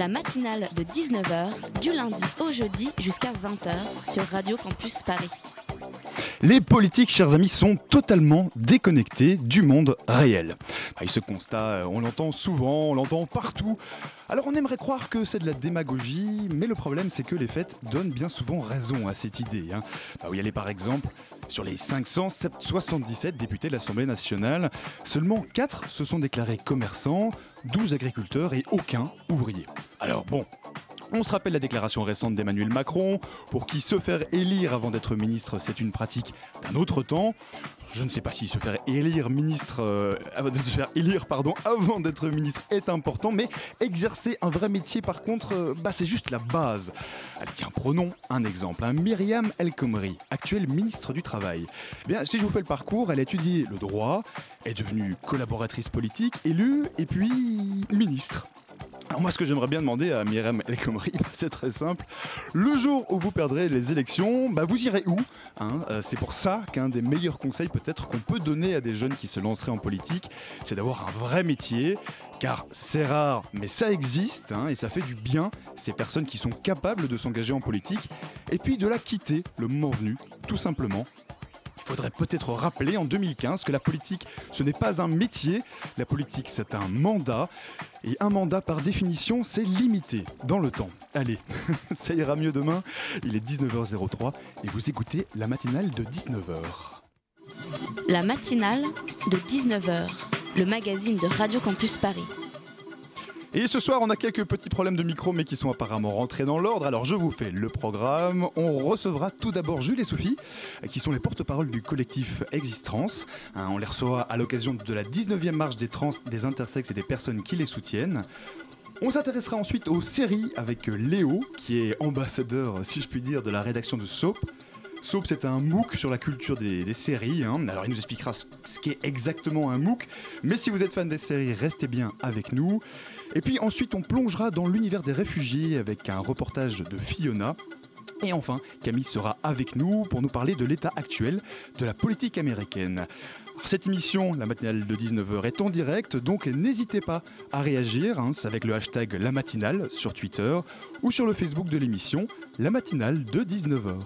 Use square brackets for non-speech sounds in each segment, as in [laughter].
La matinale de 19h, du lundi au jeudi jusqu'à 20h sur Radio Campus Paris. Les politiques, chers amis, sont totalement déconnectés du monde réel. Bah, ce constat, euh, on l'entend souvent, on l'entend partout. Alors on aimerait croire que c'est de la démagogie, mais le problème c'est que les faits donnent bien souvent raison à cette idée. Hein. Bah, allez par exemple, sur les 577 députés de l'Assemblée nationale, seulement 4 se sont déclarés commerçants, 12 agriculteurs et aucun ouvrier. Alors bon, on se rappelle la déclaration récente d'Emmanuel Macron, pour qui se faire élire avant d'être ministre, c'est une pratique d'un autre temps. Je ne sais pas si se faire élire ministre, euh, [laughs] se faire élire pardon, avant d'être ministre est important, mais exercer un vrai métier, par contre, euh, bah, c'est juste la base. Tiens, prenons un exemple. hein. Myriam El Khomri, actuelle ministre du Travail. Eh Bien, si je vous fais le parcours, elle a étudié le droit, est devenue collaboratrice politique, élue, et puis ministre. Alors moi, ce que j'aimerais bien demander à Myriam El Khomri, [laughs] c'est très simple. Le jour où vous perdrez les élections, bah, vous irez où hein? Euh, C'est pour ça qu'un des meilleurs conseils peut-être qu'on peut donner à des jeunes qui se lanceraient en politique, c'est d'avoir un vrai métier. Car c'est rare, mais ça existe, hein, et ça fait du bien, ces personnes qui sont capables de s'engager en politique, et puis de la quitter le moment venu, tout simplement. Il faudrait peut-être rappeler en 2015 que la politique, ce n'est pas un métier, la politique c'est un mandat, et un mandat par définition c'est limité dans le temps. Allez, [laughs] ça ira mieux demain, il est 19h03 et vous écoutez la matinale de 19h. La matinale de 19h, le magazine de Radio Campus Paris. Et ce soir, on a quelques petits problèmes de micro, mais qui sont apparemment rentrés dans l'ordre. Alors, je vous fais le programme. On recevra tout d'abord Jules et Sophie, qui sont les porte-parole du collectif Existence. Hein, on les reçoit à l'occasion de la 19e marche des trans, des intersexes et des personnes qui les soutiennent. On s'intéressera ensuite aux séries avec Léo, qui est ambassadeur, si je puis dire, de la rédaction de Soap. Soap, c'est un MOOC sur la culture des, séries. hein. Alors, il nous expliquera ce qu'est exactement un MOOC. Mais si vous êtes fan des séries, restez bien avec nous. Et puis ensuite, on plongera dans l'univers des réfugiés avec un reportage de Fiona. Et enfin, Camille sera avec nous pour nous parler de l'état actuel de la politique américaine. Cette émission, la matinale de 19h, est en direct, donc n'hésitez pas à réagir hein, avec le hashtag La Matinale sur Twitter ou sur le Facebook de l'émission La Matinale de 19h.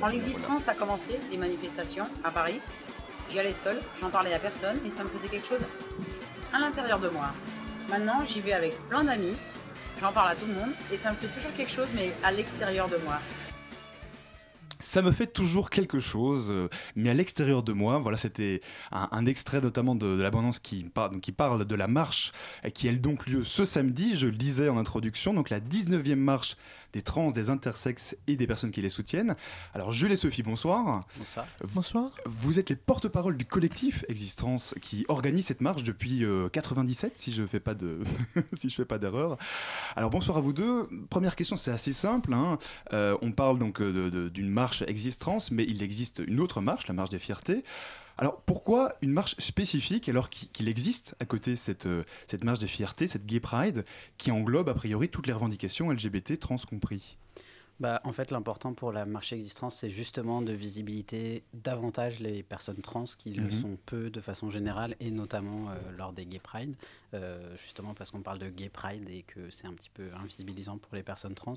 Quand l'existence a commencé, les manifestations à Paris, j'y allais j'en parlais à personne et ça me faisait quelque chose à l'intérieur de moi. Maintenant, j'y vais avec plein d'amis, j'en parle à tout le monde et ça me fait toujours quelque chose mais à l'extérieur de moi. Ça me fait toujours quelque chose, euh, mais à l'extérieur de moi, voilà, c'était un, extrait notamment de, l'abondance qui, parle de la marche qui a donc lieu ce samedi, je le disais en introduction, donc la 19e marche des trans, des intersexes et des personnes qui les soutiennent. Alors Jules et Sophie, bonsoir. Bonsoir. Bonsoir. Vous êtes les porte-parole du collectif Existence qui organise cette marche depuis euh, 97, si je fais pas de, [laughs] si je fais pas d'erreur. Alors bonsoir à vous deux. Première question, c'est assez simple. hein. Euh, on parle donc euh, d'une marche Existence, mais il existe une autre marche, la marche des fiertés. Alors pourquoi une marche spécifique alors qu'il existe à côté cette, euh, cette marche des fiertés, cette Gay Pride, qui englobe a priori toutes les revendications LGBT trans compris Bah, en fait, l'important pour la marche existence, c'est justement de visibilité davantage les personnes trans qui le Mhm. sont peu de façon générale et notamment euh, lors des Gay Pride, euh, justement parce qu'on parle de Gay Pride et que c'est un petit peu invisibilisant pour les personnes trans.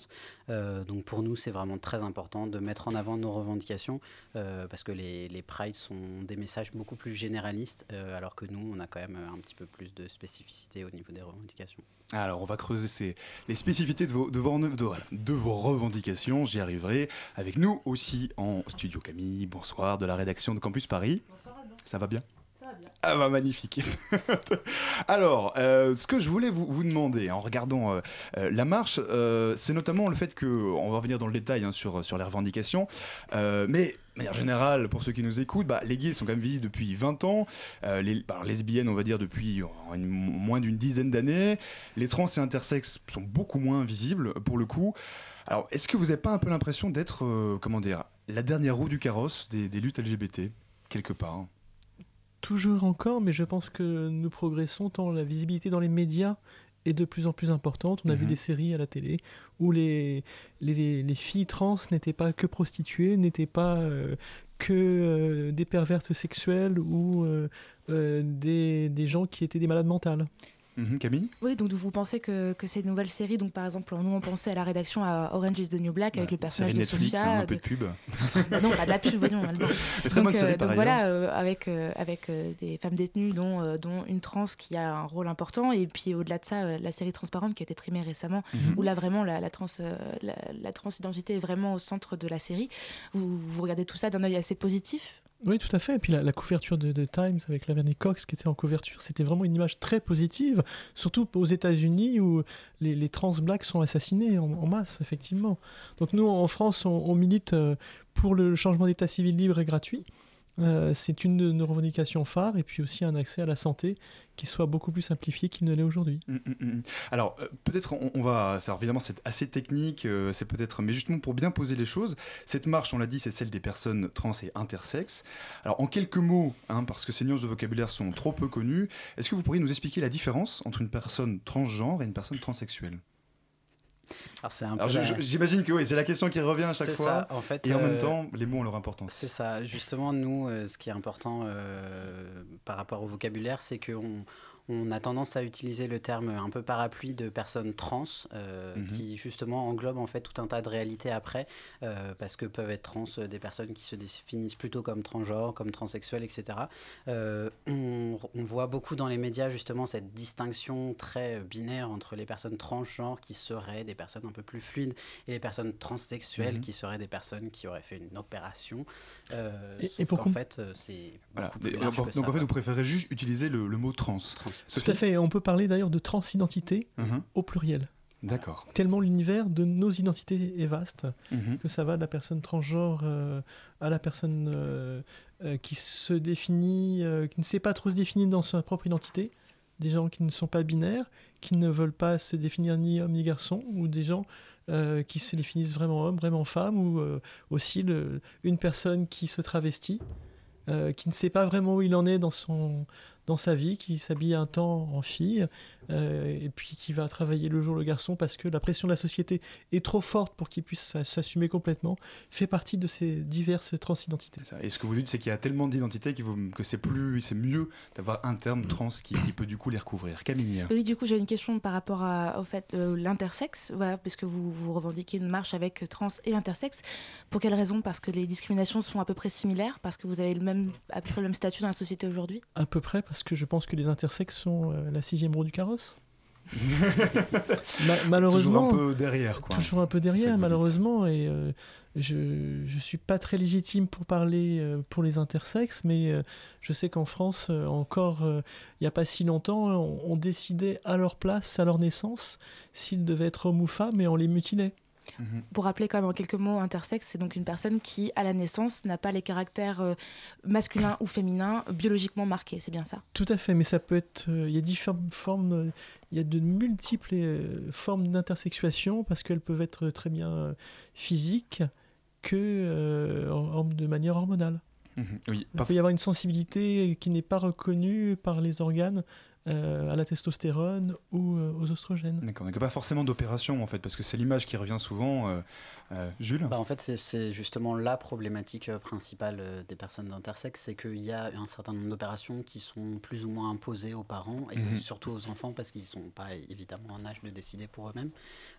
Euh, donc pour nous, c'est vraiment très important de mettre en avant nos revendications parce que les, les Prides sont des messages beaucoup plus généralistes alors que nous, on a quand même un petit peu plus de spécificité au niveau des revendications. Alors, on va creuser ces- les spécificités de vos, de vos- de- voilà, de vos revendications, j'y arriverai. Avec nous aussi en studio Camille, bonsoir, de la rédaction de Campus Paris. Ça va bien Ça va bien. Ah bah magnifique. [laughs] Alors, euh, ce que je voulais vous, vous demander en regardant euh, euh, la marche, euh, c'est notamment le fait que, on va revenir dans le détail hein, sur, sur les revendications, mais de manière générale, pour ceux qui nous écoutent, bah, les gays sont quand même visibles depuis 20 ans, euh, les bah, lesbiennes, on va dire, depuis moins d'une dizaine d'années, les trans et intersexes sont beaucoup moins visibles, pour le coup. Alors, est-ce que vous n'avez pas un peu l'impression d'être, euh, comment dire, la dernière roue du carrosse des, des luttes LGBT, quelque part? Toujours encore, mais je pense que nous progressons tant la visibilité dans les médias est de plus en plus importante. On a vu Mhm. des séries à la télé où les, les, les filles trans n'étaient pas que prostituées, n'étaient pas euh, que euh, des pervertes sexuelles ou euh, des, des gens qui étaient des malades mentales. Mhm, Camille? Oui, donc vous pensez que, que ces nouvelles séries, donc par exemple, nous on pensait à la rédaction à Orange is the New Black avec le personnage de Netflix, Sophia. hein, un peu de- de pub. Bah non, pas de la pub, voyons. [laughs] Très donc, bonne série, euh, donc voilà, euh, avec, euh, avec euh, des femmes détenues, dont, dont une trans qui a un rôle important, et puis au-delà de ça, la série Transparente qui a été primée récemment, Mhm. où là vraiment la, la, trans, la, la transidentité est vraiment au centre de la série. Vous, vous regardez tout ça d'un œil assez positif? Oui, tout à fait. Et puis la, couverture de, de Times avec Laverne Cox qui était en couverture, c'était vraiment une image très positive, surtout aux États-Unis où les, trans blacks sont assassinés en, masse, effectivement. Donc nous, en France, on, on milite euh, pour le changement d'état civil libre et gratuit. Euh, c'est une de nos revendications phares, et puis aussi un accès à la santé qui soit beaucoup plus simplifié qu'il ne l'est aujourd'hui. Mm, mm, mm. Alors, euh, peut-être on, va. Ça, évidemment, c'est assez technique, euh, c'est peut-être. Mais justement, pour bien poser les choses, cette marche, on l'a dit, c'est celle des personnes trans et intersexes. Alors, en quelques mots, hein, parce que ces nuances de vocabulaire sont trop peu connues, est-ce que vous pourriez nous expliquer la différence entre une personne transgenre et une personne transsexuelle? J'imagine que oui, c'est la question qui revient à chaque fois. ça, en fait, et en euh, même temps, les mots ont leur importance. C'est ça. Justement, nous, euh, ce qui est important euh, par rapport au vocabulaire, c'est qu'on on a tendance à utiliser le terme un peu parapluie de personnes trans, euh, Mhm. qui justement englobe en fait tout un tas de réalités après, euh, parce que peuvent être trans euh, des personnes qui se définissent plutôt comme transgenres, comme transsexuels, etc. On, on voit beaucoup dans les médias justement cette distinction très binaire entre les personnes transgenres qui seraient des personnes un peu plus fluides et les personnes transsexuelles Mhm. qui seraient des personnes qui auraient fait une opération. Et- et pour com- fait, c'est Voilà. Donc, en fait, vous préférez juste utiliser le, le mot trans. Trans. Tout à fait. On peut parler d'ailleurs de transidentité Mhm. au pluriel. D'accord. Tellement l'univers de nos identités est vaste. Mhm. que ça va de la personne transgenre euh, à la personne euh, euh, qui se définit, qui ne sait pas trop se définir dans sa propre identité, des gens qui ne sont pas binaires, qui ne veulent pas se définir ni homme ni garçon, ou des gens qui se définissent vraiment homme, vraiment femme, ou aussi le- une personne qui se travestit, qui ne sait pas vraiment où il en est dans son dans sa vie, qui s'habille un temps en fille, euh, et puis qui va travailler le jour le garçon parce que la pression de la société est trop forte pour qu'il puisse s'a- s'assumer complètement, fait partie de ces diverses transidentités. Et ce que vous dites, c'est qu'il y a tellement d'identités que c'est plus, c'est mieux d'avoir un terme trans qui, qui peut du coup les recouvrir. Camille. Oui, du coup, j'ai une question par rapport à, au fait euh, l'intersexe, voilà, parce que vous, vous revendiquez une marche avec trans et intersexe. Pour quelle raison? Parce que les discriminations sont à peu près similaires, parce que vous avez le même, à peu près le même statut dans la société aujourd'hui? À peu près parce que je pense que les intersexes sont euh, la sixième roue du carrosse. [laughs] Ma- malheureusement, Toujours un peu derrière, quoi. toujours un peu derrière, malheureusement, et euh, je je suis pas très légitime pour parler euh, pour les intersexes, mais euh, je sais qu'en France, encore il n'y a pas si longtemps, on, on décidait à leur place, à leur naissance, s'ils devaient être hommes ou femmes, et on les mutilait. Mhm. Pour rappeler quand même en quelques mots, intersexe, c'est donc une personne qui, à la naissance, n'a pas les caractères euh, masculins ou féminins biologiquement marqués, c'est bien ça? Tout à fait, mais ça peut être. euh, Il y a différentes formes. euh, Il y a de multiples euh, formes d'intersexuation parce qu'elles peuvent être très bien physiques que euh, en- en- de manière hormonale. Mhm. Oui, Il peut y avoir une sensibilité qui n'est pas reconnue par les organes euh, à la testostérone ou euh, aux oestrogènes. D'accord, donc pas forcément d'opération en fait, parce que c'est l'image qui revient souvent. euh, euh, Jules Bah, en fait, c'est- justement la problématique euh, principale euh, des personnes d'intersexe, c'est qu'il y a un certain nombre d'opérations qui sont plus ou moins imposées aux parents et Mhm. surtout aux enfants parce qu'ils ne sont pas évidemment en âge de décider pour eux-mêmes.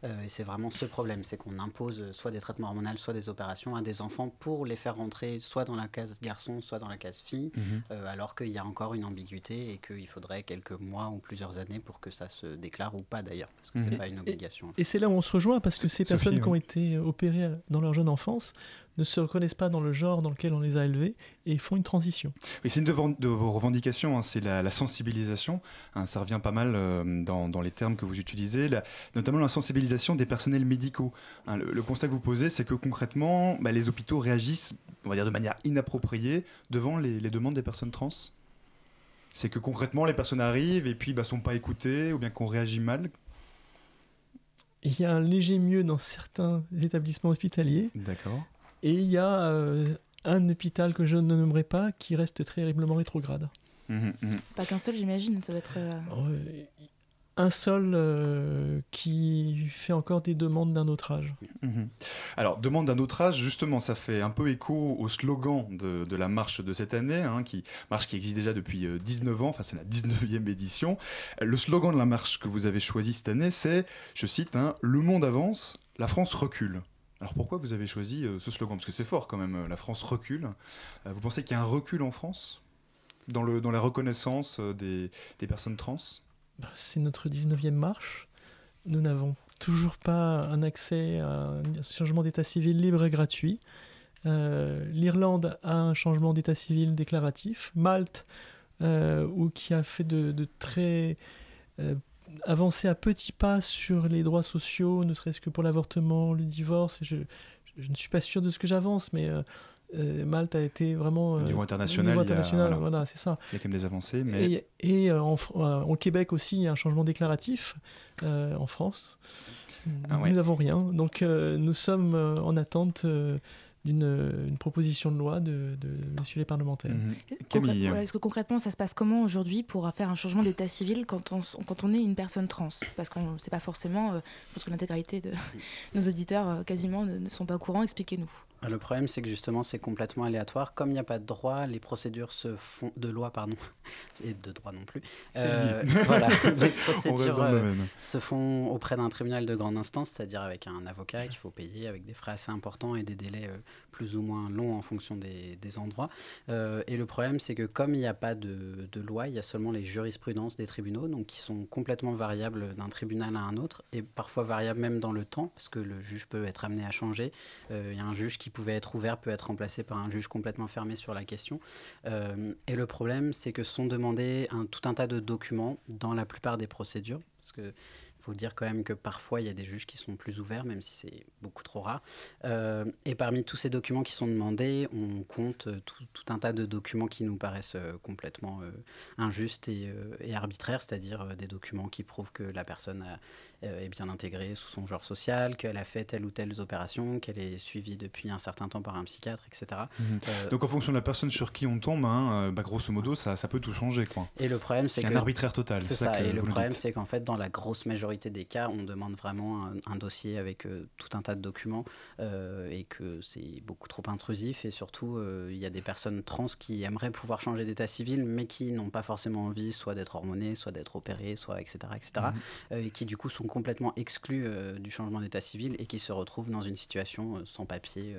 Euh, et c'est vraiment ce problème, c'est qu'on impose soit des traitements hormonaux, soit des opérations à des enfants pour les faire rentrer soit dans la case garçon, soit dans la case fille, Mhm. euh, alors qu'il y a encore une ambiguïté et qu'il faudrait quelques mois ou plusieurs années pour que ça se déclare ou pas d'ailleurs, parce que Mhm. c'est pas une obligation. Et c'est là où on se rejoint parce que ces Sophie, personnes qui ont été opérées à- dans leur jeune enfance ne se reconnaissent pas dans le genre dans lequel on les a élevés et font une transition. C'est une de vos, revendications, hein, c'est la, sensibilisation. hein, ça revient pas mal euh, dans, les termes que vous utilisez, notamment la sensibilisation des personnels médicaux. hein. le, constat que vous posez, c'est que concrètement, bah, les hôpitaux réagissent on va dire de manière inappropriée devant les, demandes des personnes trans C'est que concrètement, les personnes arrivent et puis bah, sont pas écoutées ou bien qu'on réagit mal Il y a un léger mieux dans certains établissements hospitaliers. D'accord. Et il y a euh, un hôpital que je ne nommerai pas qui reste terriblement rétrograde. Mhm, mhm. Pas qu'un seul, j'imagine. Ça doit être. euh, Euh, un seul euh, qui fait encore des demandes d'un autre âge. Mhm. Alors, demande d'un autre âge, justement, ça fait un peu écho au slogan de, la marche de cette année, hein, marche qui existe déjà depuis euh, 19 ans, enfin c'est la 19e édition. Euh, Le slogan de la marche que vous avez choisi cette année, c'est, je cite, hein, Le monde avance, la France recule. Alors pourquoi vous avez choisi euh, ce slogan? Parce que c'est fort quand même, euh, la France recule. Euh, vous pensez qu'il y a un recul en France? Dans, la reconnaissance euh, des, personnes trans? C'est notre 19e marche. Nous n'avons toujours pas un accès à un changement d'état civil libre et gratuit. Euh, L'Irlande a un changement d'état civil déclaratif. Malte, euh, qui a fait de, très euh, avancé à petits pas sur les droits sociaux, ne serait-ce que pour l'avortement, le divorce. Je, je ne suis pas sûr de ce que j'avance, mais euh, Malte a été vraiment Au euh, niveau international, il y a- international, voilà. voilà, c'est ça. Il y a quand même des avancées, mais... Et, et, euh, en, euh, Québec aussi, il y a un changement déclaratif euh, en France. Ah nous ouais. n'avons rien. Donc euh, nous sommes euh, en attente euh, d'une une proposition de loi de, de messieurs les parlementaires. Mhm. concrè- Camille, voilà, Est-ce que concrètement, ça se passe comment aujourd'hui pour faire un changement d'état civil quand on, s- quand on est une personne trans? Parce qu'on ne sait pas forcément, euh, parce que l'intégralité de [laughs] nos auditeurs euh, quasiment ne, ne sont pas au courant. Expliquez-nous. Le problème, c'est que justement, c'est complètement aléatoire. Comme il n'y a pas de droit, les procédures se font de loi, pardon, [laughs] et de droit non plus. Euh, [laughs] voilà, [laughs] les procédures euh, se font auprès d'un tribunal de grande instance, c'est-à-dire avec un avocat qu'il faut payer, avec des frais assez importants et des délais euh, plus ou moins longs en fonction des, des endroits. Et le problème, c'est que comme il n'y a pas de, de loi, il y a seulement les jurisprudences des tribunaux, donc qui sont complètement variables d'un tribunal à un autre, et parfois variables même dans le temps, parce que le juge peut être amené à changer. Il y a un juge qui pouvait être ouvert, peut être remplacé par un juge complètement fermé sur la question. Euh, et le problème, c'est que sont demandés un, tout un tas de documents dans la plupart des procédures, parce que faut dire quand même que parfois il y a des juges qui sont plus ouverts, même si c'est beaucoup trop rare. Euh, et parmi tous ces documents qui sont demandés, on compte euh, tout, tout un tas de documents qui nous paraissent complètement injustes et, et arbitraires, c'est-à-dire des documents qui prouvent que la personne a- est bien intégrée sous son genre social, qu'elle a fait telle ou telle opération, qu'elle est suivie depuis un certain temps par un psychiatre, etc. Mhm. Euh, Donc en fonction de la personne sur qui on tombe, hein, euh, bah, grosso modo, ça, ça peut tout changer. Quoi. Et le problème, c'est C'est un arbitraire total. C'est ça Et le problème, c'est qu'en fait, dans la grosse majorité des cas, on demande vraiment un, un dossier avec euh, tout un tas de documents euh, et que c'est beaucoup trop intrusif. Et surtout, euh, il y a des personnes trans qui aimeraient pouvoir changer d'état civil, mais qui n'ont pas forcément envie, soit d'être hormonées, soit d'être opérées, soit etc., etc. Mhm. euh, et qui du coup sont complètement exclus euh, du changement d'état civil et qui se retrouvent dans une situation euh, sans papier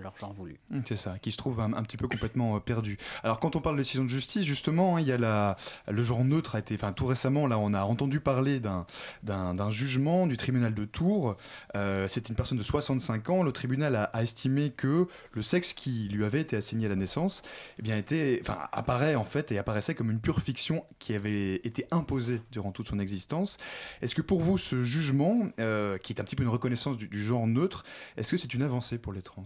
leur genre voulu. Mm, C'est ça, qui se trouve un, petit peu complètement euh, perdu. Alors quand on parle de décision de justice, justement, hein, il y a le genre neutre a été, enfin tout récemment, là, on a entendu parler d'un jugement du tribunal de Tours. Euh, C'était une personne de 65 ans. Le tribunal a, estimé que le sexe qui lui avait été assigné à la naissance, eh bien, était, apparaît en fait et apparaissait comme une pure fiction qui avait été imposée durant toute son existence. Est-ce que pour vous, ce jugement, euh, qui est un petit peu une reconnaissance du genre neutre, est-ce que c'est une avancée pour les trans?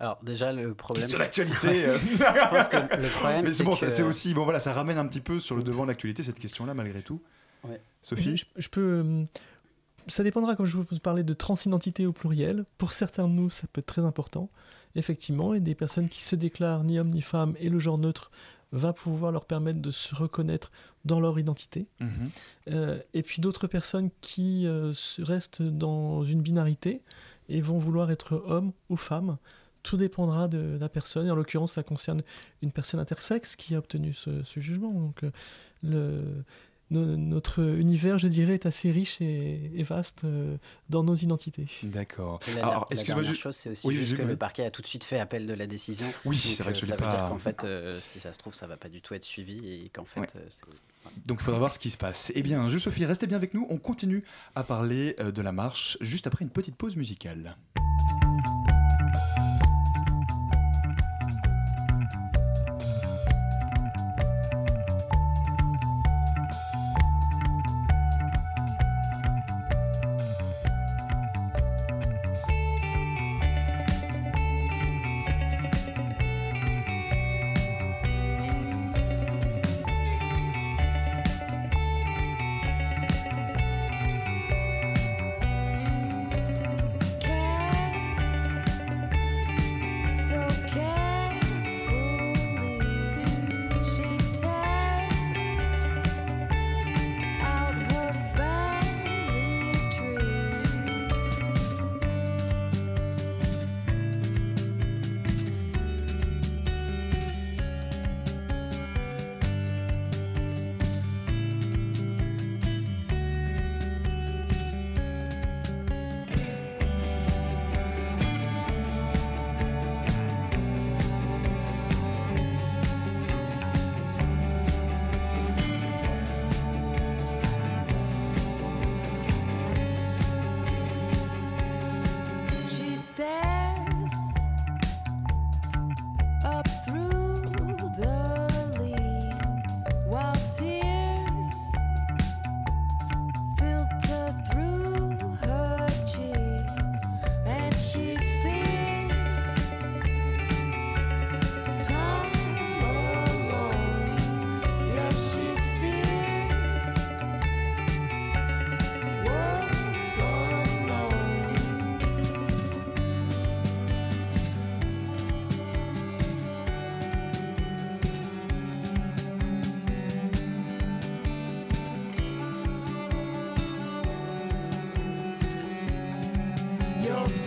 Alors déjà le problème. Question d'actualité. euh. Je pense que le [laughs] problème, Mais c'est bon, que- ça- c'est aussi bon voilà, ça ramène un petit peu sur le devant de l'actualité cette question-là malgré tout. Ouais. Sophie. Je, je peux. euh, Ça dépendra quand je vous parlais de transidentité au pluriel. Pour certains de nous, ça peut être très important. Effectivement, et des personnes qui se déclarent ni homme ni femme et le genre neutre va pouvoir leur permettre de se reconnaître dans leur identité. Mhm. Euh, et puis d'autres personnes qui euh, restent dans une binarité et vont vouloir être homme ou femme. Tout dépendra de la personne. Et en l'occurrence, ça concerne une personne intersexe qui a obtenu ce, ce jugement. Donc, euh, le, no- notre univers, je dirais, est assez riche et, et vaste euh, dans nos identités. D'accord. La, Alors, la dernière chose, c'est aussi Oui, juste que oui. le parquet a tout de suite fait appel de la décision. Oui, c'est vrai que je ça veut dire qu'en fait, euh, si ça se trouve, ça va pas du tout être suivi et qu'en fait, Ouais. euh, c'est- Donc il faudra voir ce qui se passe. Eh bien, juste Sophie, restez bien avec nous. On continue à parler de la marche juste après une petite pause musicale.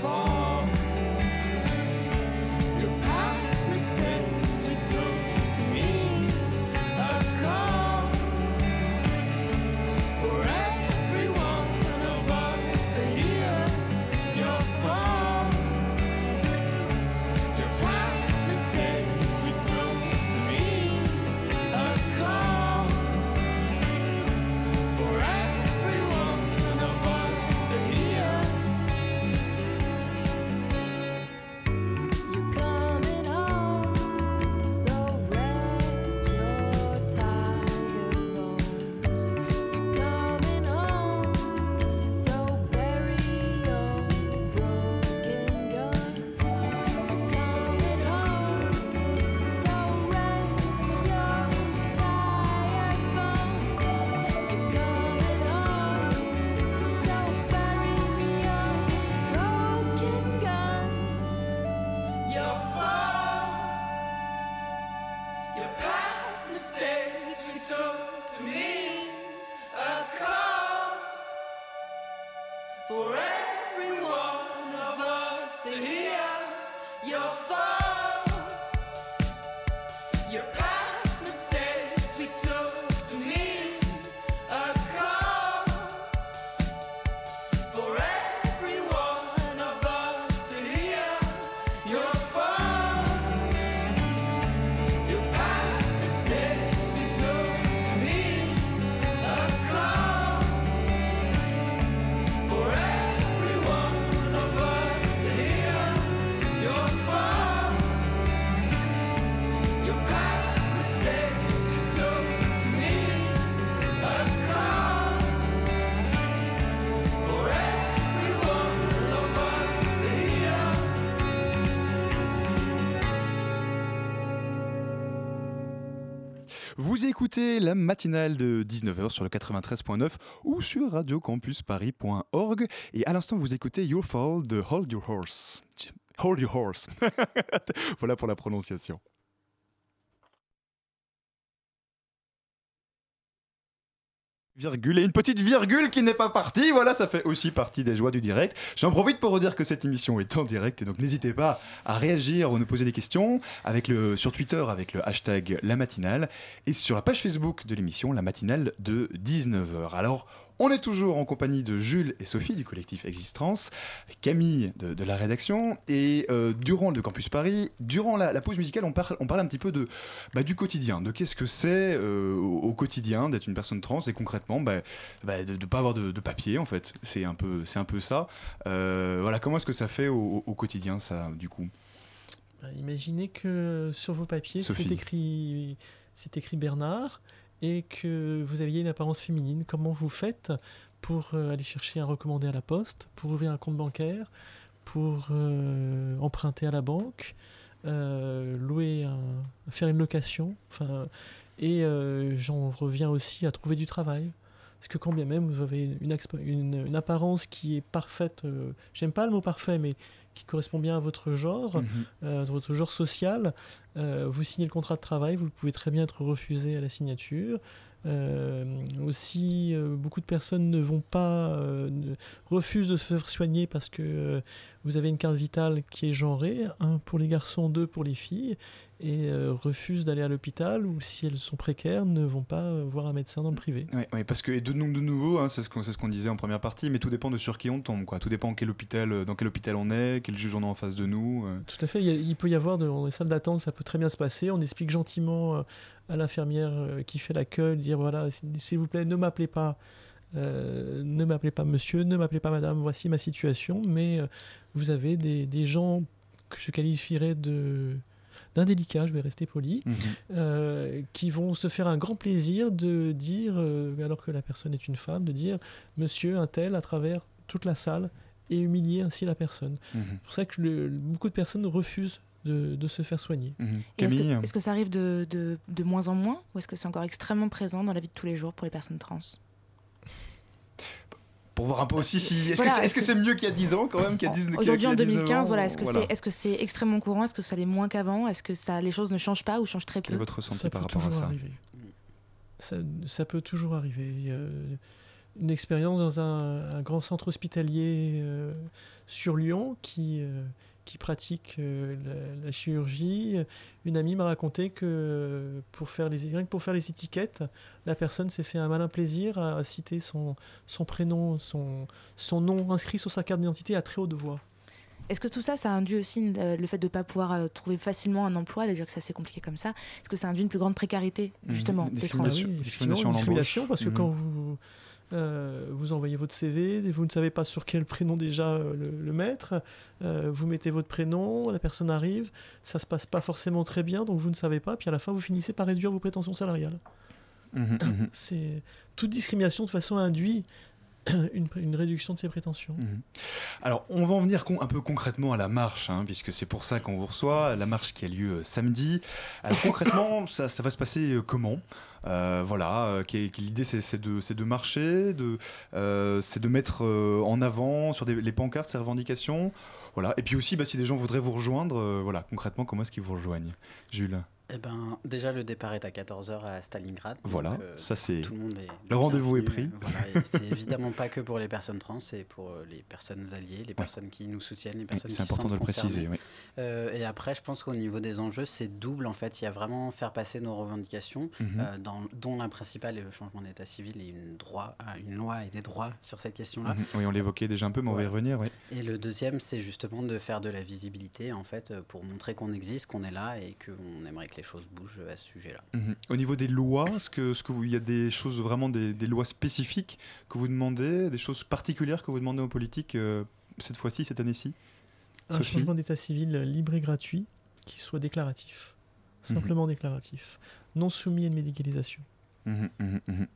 fall. Vous écoutez la matinale de 19h sur le 93.9 ou sur radiocampusparis.org et à l'instant vous écoutez Your Fall de Hold Your Horse. Hold Your Horse. [laughs] voilà pour la prononciation. Et une petite virgule qui n'est pas partie. Voilà, ça fait aussi partie des joies du direct. J'en profite pour redire que cette émission est en direct et donc n'hésitez pas à réagir ou nous poser des questions avec le, sur Twitter avec le hashtag la matinale et sur la page Facebook de l'émission la matinale de 19h. Alors, on est toujours en compagnie de Jules et Sophie du collectif Existence, avec Camille de, de la rédaction et euh, durant le Campus Paris, durant la, la pause musicale, on parle, on parle un petit peu de, bah, du quotidien, de qu'est-ce que c'est euh, au, au quotidien d'être une personne trans et concrètement bah, bah, de ne pas avoir de, de papier en fait. C'est un peu, c'est un peu ça. Euh, voilà, comment est-ce que ça fait au, au quotidien ça du coup? Imaginez que sur vos papiers, c'est Sophie. écrit, c'est écrit Bernard et que vous aviez une apparence féminine. Comment vous faites pour euh, aller chercher un recommandé à la poste, pour ouvrir un compte bancaire, pour euh, emprunter à la banque, euh, louer un, faire une location, enfin, et euh, j'en reviens aussi à trouver du travail. Parce que quand bien même vous avez une, exp- une- une apparence qui est parfaite, j'aime pas le mot parfait, mais qui correspond bien à votre genre, euh, à votre genre social, euh, vous signez le contrat de travail, vous pouvez très bien être refusé à la signature. Euh, aussi, euh, beaucoup de personnes ne vont pas, ne- refusent de se faire soigner parce que vous avez une carte vitale qui est genrée, un pour les garçons, deux pour les filles, et refusent d'aller à l'hôpital ou si elles sont précaires, ne vont pas voir un médecin dans le privé. Oui, oui, parce que et de, donc, de nouveau, hein, c'est ce qu'on ce disait en première partie, mais tout dépend de sur qui on tombe. Quoi. Tout dépend quel hôpital, dans quel hôpital on est, quel juge on a en face de nous. Tout à fait, il, y a- il peut y avoir de- dans les salles d'attente, ça peut très bien se passer. On explique gentiment euh, à l'infirmière euh, qui fait l'accueil, dire voilà, s'il vous plaît, ne m'appelez pas, euh, ne m'appelez pas monsieur, ne m'appelez pas madame, voici ma situation, mais euh, vous avez des, des gens que je qualifierais de d'indélicats, je vais rester poli, Mhm. euh, qui vont se faire un grand plaisir de dire, alors que la personne est une femme, de dire monsieur un tel à travers toute la salle et humilier ainsi la personne. Mhm. C'est pour ça que le- beaucoup de personnes refusent de, de se faire soigner. Mhm. Est-ce que, est-ce que ça arrive de, de, de moins en moins ou est-ce que c'est encore extrêmement présent dans la vie de tous les jours pour les personnes trans? Pour voir un peu aussi si. Est-ce Voilà, que c'est mieux qu'il y a 10 ans quand même qu'il y a 10 qu'il y a- Aujourd'hui, en qu'il y a 19 2015, ans voilà, est-ce que Voilà. c'est est-ce que c'est extrêmement courant? Est-ce que ça l'est moins qu'avant? Est-ce que ça, les choses ne changent pas ou changent très Quel est peu votre ressenti Ça par rapport à ça? arriver. Ça, ça peut toujours arriver. Une expérience dans un, un grand centre hospitalier euh, sur Lyon qui, euh, qui pratique euh, la, la chirurgie. Une amie m'a raconté que pour faire les, rien que pour faire les étiquettes, la personne s'est fait un malin plaisir à, à citer son, son prénom, son, son nom inscrit sur sa carte d'identité à très haute voix. Est-ce que tout ça, ça induit aussi euh, le fait de ne pas pouvoir euh, trouver facilement un emploi, déjà que c'est compliqué comme ça? Est-ce que ça induit une plus grande précarité, Mhm. justement, Ah Discrimination. oui, discrimination discrimination, parce que quand vous, euh, vous envoyez votre CV, vous ne savez pas sur quel prénom déjà euh, le, le mettre, euh, vous mettez votre prénom, la personne arrive, ça se passe pas forcément très bien, donc vous ne savez pas, puis à la fin vous finissez par réduire vos prétentions salariales. Mhm, mhm. C'est toute discrimination de façon induit [coughs] une, une réduction de ses prétentions. Mhm. Alors, on va en venir un peu concrètement à la marche, hein, puisque c'est pour ça qu'on vous reçoit, la marche qui a lieu euh, samedi. Alors, [coughs] concrètement, ça, ça va se passer euh, comment? Euh, Voilà, l'idée c'est de, marcher, de, c'est de mettre en avant sur des- les pancartes ces revendications. Voilà. Et puis aussi, bah, si des gens voudraient vous rejoindre, voilà, concrètement, comment est-ce qu'ils vous rejoignent? Jules? Eh ben, déjà, le départ est à 14h à Stalingrad. donc, Voilà, euh, ça, c'est- Tout le monde est. le rendez-vous est pris. Voilà, c'est évidemment pas que pour les personnes trans, c'est pour euh, les personnes alliées, les personnes qui nous soutiennent, les personnes c'est qui important sont de le préciser, oui. Euh, et après, je pense qu'au niveau des enjeux, c'est double en fait. Il y a vraiment faire passer nos revendications, Mhm. dans- dont la principale est le changement d'état civil et une, droit, une loi et des droits sur cette question-là. Mhm. Oui, on l'évoquait déjà un peu, mais on va y revenir. Oui. Et le deuxième, c'est justement de faire de la visibilité, en fait, pour montrer qu'on existe, qu'on est là et qu'on aimerait que les choses bougent à ce sujet-là. Mhm. Au niveau des lois, est-ce que, vous, il y a des choses vraiment des, des lois spécifiques que vous demandez, des choses particulières que vous demandez aux politiques euh, cette fois-ci, cette année-ci? Un Sophie? changement d'état civil libre et gratuit qui soit déclaratif. Mhm. Simplement déclaratif. Non soumis à une médicalisation. Mhm, mhm, mhm.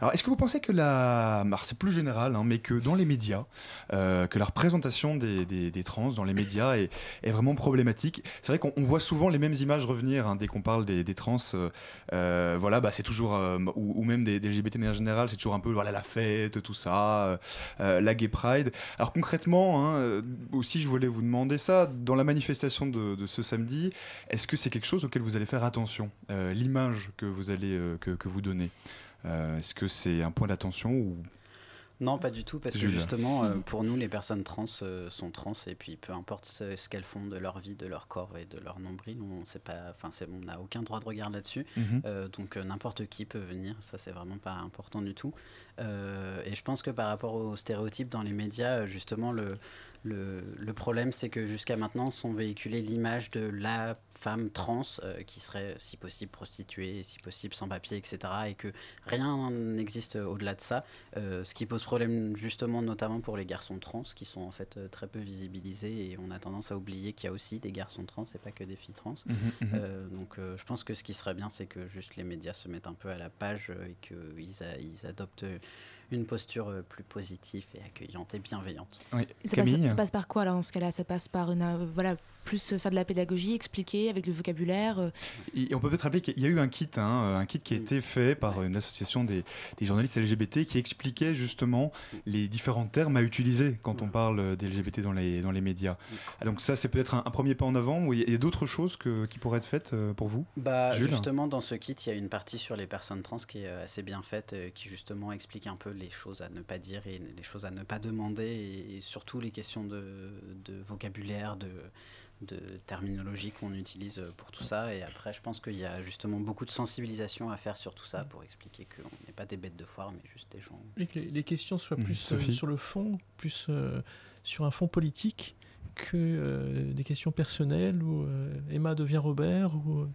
Alors, est-ce que vous pensez que la, c'est plus général, hein, mais que dans les médias, euh, que la représentation des, trans dans les médias est, vraiment problématique? C'est vrai qu'on on voit souvent les mêmes images revenir hein, dès qu'on parle des, trans. euh, euh, voilà, bah, c'est toujours, ou, même des, LGBT de manière générale, c'est toujours un peu voilà la fête, tout ça, la gay pride. Alors concrètement, hein, aussi, je voulais vous demander ça dans la manifestation de, ce samedi. Est-ce que c'est quelque chose auquel vous allez faire attention, l'image que vous allez que, vous donnez? Est-ce que c'est un point d'attention ou Non, pas du tout, parce que justement, euh, [laughs] pour nous, les personnes trans euh, sont trans, et puis peu importe ce, ce qu'elles font de leur vie, de leur corps et de leur nombril, on n'a aucun droit de regard là-dessus. Mhm. Euh, donc euh, n'importe qui peut venir, ça c'est vraiment pas important du tout. Euh, et je pense que par rapport aux stéréotypes dans les médias, euh, justement, le, le, le problème c'est que jusqu'à maintenant sont véhiculées l'image de la femme trans euh, qui serait si possible prostituée, si possible sans papier, etc. Et que rien n'existe au-delà de ça. Euh, ce qui pose problème justement notamment pour les garçons trans qui sont en fait euh, très peu visibilisés et on a tendance à oublier qu'il y a aussi des garçons trans et pas que des filles trans. Mhm, mhm. Euh, donc je pense que ce qui serait bien c'est que juste les médias se mettent un peu à la page et qu'ils ils adoptent une posture euh, plus positive et accueillante et bienveillante. Ça passe, ça passe par quoi alors dans ce cas-là? Ça passe par une euh, voilà plus euh, faire de la pédagogie, expliquer avec le vocabulaire. euh, Et on peut peut-être rappeler qu'il y a eu un kit, hein, un kit qui a été fait par une association des, des journalistes LGBT qui expliquait justement les différents termes à utiliser quand on parle des LGBT dans les, dans les médias. Ah, Donc ça, c'est peut-être un, un premier pas en avant. Il y a- d'autres choses que- qui pourraient être faites euh, pour vous? Bah, Jules? justement, dans ce kit, il y a une partie sur les personnes trans qui est euh, assez bien faite, euh, qui justement explique un peu les choses à ne pas dire et les choses à ne pas demander, et, et surtout les questions de, de vocabulaire, de, de terminologie qu'on utilise euh, pour tout ça. Et après, je pense qu'il y a justement beaucoup de sensibilisation à faire sur tout ça pour expliquer qu'on n'est pas des bêtes de foire, mais juste des gens. Et que les, les questions soient Mhm, plus euh, sur le fond, plus euh, sur un fond politique que euh, des questions personnelles où euh, Emma devient Robert ou, euh,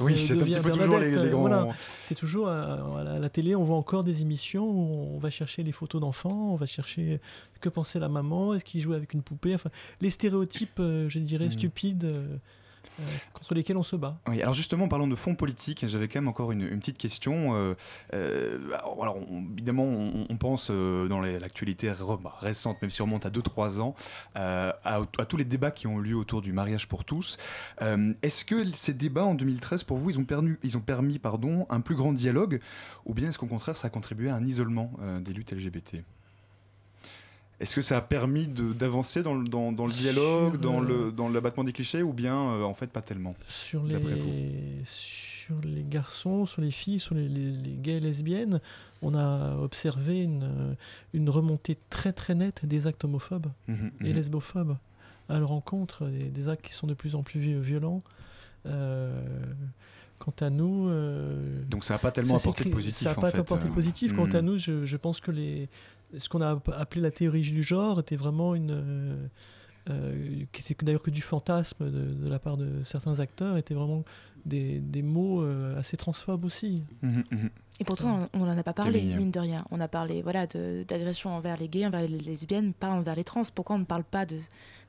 Oui, euh, c'est un petit peu toujours les- euh, grands- voilà. C'est toujours euh, à la, à la télé, on voit encore des émissions où on va chercher les photos d'enfants, on va chercher que pensait la maman, est-ce qu'il jouait avec une poupée, enfin les stéréotypes, je dirais, Mhm. stupides contre lesquels on se bat. Alors justement, parlant de fonds politiques, j'avais quand même encore une, petite question. Euh, euh, alors, évidemment, on, pense euh, dans l'actualité bah, récente, même si on remonte à 2-3 ans, à, tous les débats qui ont eu lieu autour du mariage pour tous. Est-ce que ces débats en 2013, pour vous, ils ont permis, ils ont permis pardon, un plus grand dialogue, ou bien est-ce qu'au contraire, ça a contribué à un isolement des luttes LGBT est-ce que ça a permis d'avancer dans, le- dans, dans le dialogue, Sur, dans euh, le dans l'abattement des clichés, ou bien euh, en fait pas tellement sur vous les, sur les garçons, sur les filles, sur les, les- les gays et lesbiennes, on a observé une, une remontée très très nette des actes homophobes Mhm, et mhm. lesbophobes à leur rencontre, des, des actes qui sont de plus en plus vi- violents. Euh, quant à nous... euh, Donc ça a pas tellement apporté de positif, Ça n'a pas fait, apporté de euh, positif. Quant hmm. à nous, je, je pense que les, ce qu'on a appelé la théorie du genre était vraiment une... euh, euh, qui était d'ailleurs que du fantasme de, de la part de certains acteurs, étaient vraiment des, des mots euh, assez transphobes aussi. Mhm, mhm. Et pourtant, on n'en a pas parlé, mine de rien. On a parlé voilà, de- d'agression envers les gays, envers les lesbiennes, pas envers les trans. Pourquoi on ne parle pas de,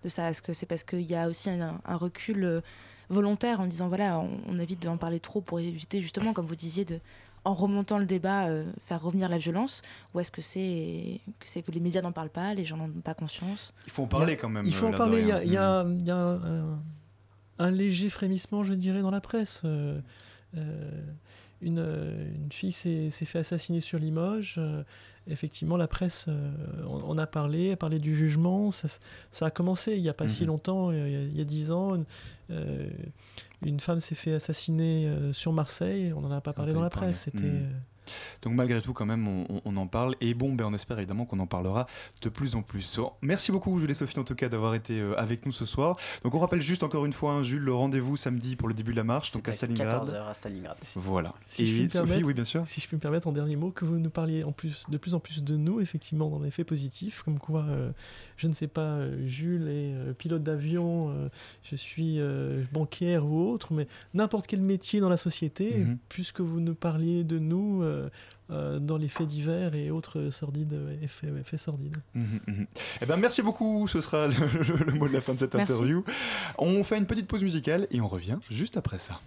de ça? Est-ce que c'est parce qu'il y a aussi un, un recul euh, volontaire en disant, voilà, on, on évite d'en parler trop pour éviter justement, comme vous disiez, de, en remontant le débat, euh, faire revenir la violence Ou est-ce que c'est que, les médias n'en parlent pas, les gens n'en ont pas conscience? Il faut en parler quand même. Il faut euh, en parler. Il y a, y y a un, un léger frémissement, je dirais, dans la presse. Euh, euh, une, euh, une fille s'est s'est fait assassiner sur Limoges. Effectivement, la presse euh, en, en a parlé, a parlé du jugement. Ça, a commencé il n'y a pas si Mhm. longtemps, il y a- dix ans. Une, euh, une femme s'est fait assassiner euh, sur Marseille. On n'en a pas parlé dans la presse. C'était. Mhm. Donc malgré tout, quand même, on, en parle. Et bon, ben, on espère évidemment qu'on en parlera de plus en plus. Bon, merci beaucoup, Jules et Sophie, en tout cas, d'avoir été euh, avec nous ce soir. Donc on rappelle juste encore une fois, hein, Jules, le rendez-vous samedi pour le début de la marche, donc à à Stalingrad. 14h à Stalingrad. Voilà. Si et je puis Sophie, permettre, oui, bien sûr. Si je puis me permettre en dernier mot, que vous nous parliez en plus, de plus en plus de nous, effectivement, dans l'effet positif, comme quoi, euh, je ne sais pas, euh, Jules est euh, pilote d'avion, euh, je suis euh, banquière ou autre, mais n'importe quel métier dans la société, Mhm. puisque vous nous parliez de nous dans les faits divers et autres sordides effets, effets sordides. Mhm, mhm. Eh ben, merci beaucoup, ce sera le, [laughs] le- le mot de la fin de cette Merci. interview. On fait une petite pause musicale et on revient juste après ça.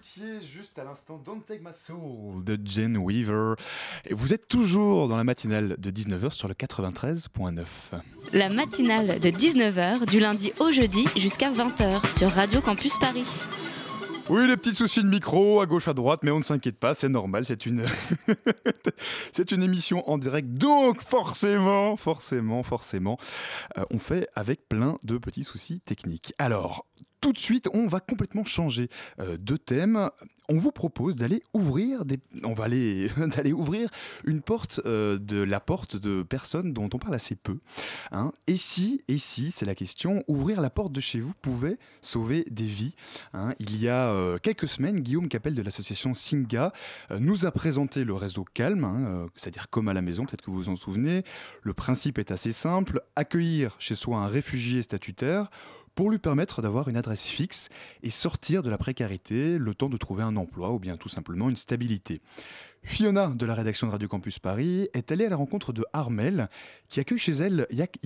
Écoutiez juste à l'instant Don't Take My Soul de Jane Weaver. Et vous êtes toujours dans la matinale de 19h sur le 93.9. La matinale de 19h du lundi au jeudi jusqu'à 20h sur Radio Campus Paris. Oui, les petits soucis de micro à gauche à droite, mais on ne s'inquiète pas, c'est normal, c'est une [laughs] c'est une émission en direct, donc forcément, forcément, forcément, euh, on fait avec plein de petits soucis techniques. Alors, tout de suite, on va complètement changer euh, de thème. On vous propose d'aller ouvrir on va aller [laughs] ouvrir une porte euh, de la porte de personnes dont on parle assez peu. hein. Et si, et si, c'est la question, ouvrir la porte de chez vous pouvait sauver des vies. hein. Il y a euh, quelques semaines, Guillaume Capel de l'association Singa nous a présenté le réseau Calme, hein, c'est-à-dire comme à la maison, peut-être que vous vous en souvenez. Le principe est assez simple accueillir chez soi un réfugié statutaire pour lui permettre d'avoir une adresse fixe et sortir de la précarité, le temps de trouver un emploi ou bien tout simplement une stabilité. Fiona de la rédaction de Radio Campus Paris est allée à la rencontre de Armel qui accueille chez elle Yak,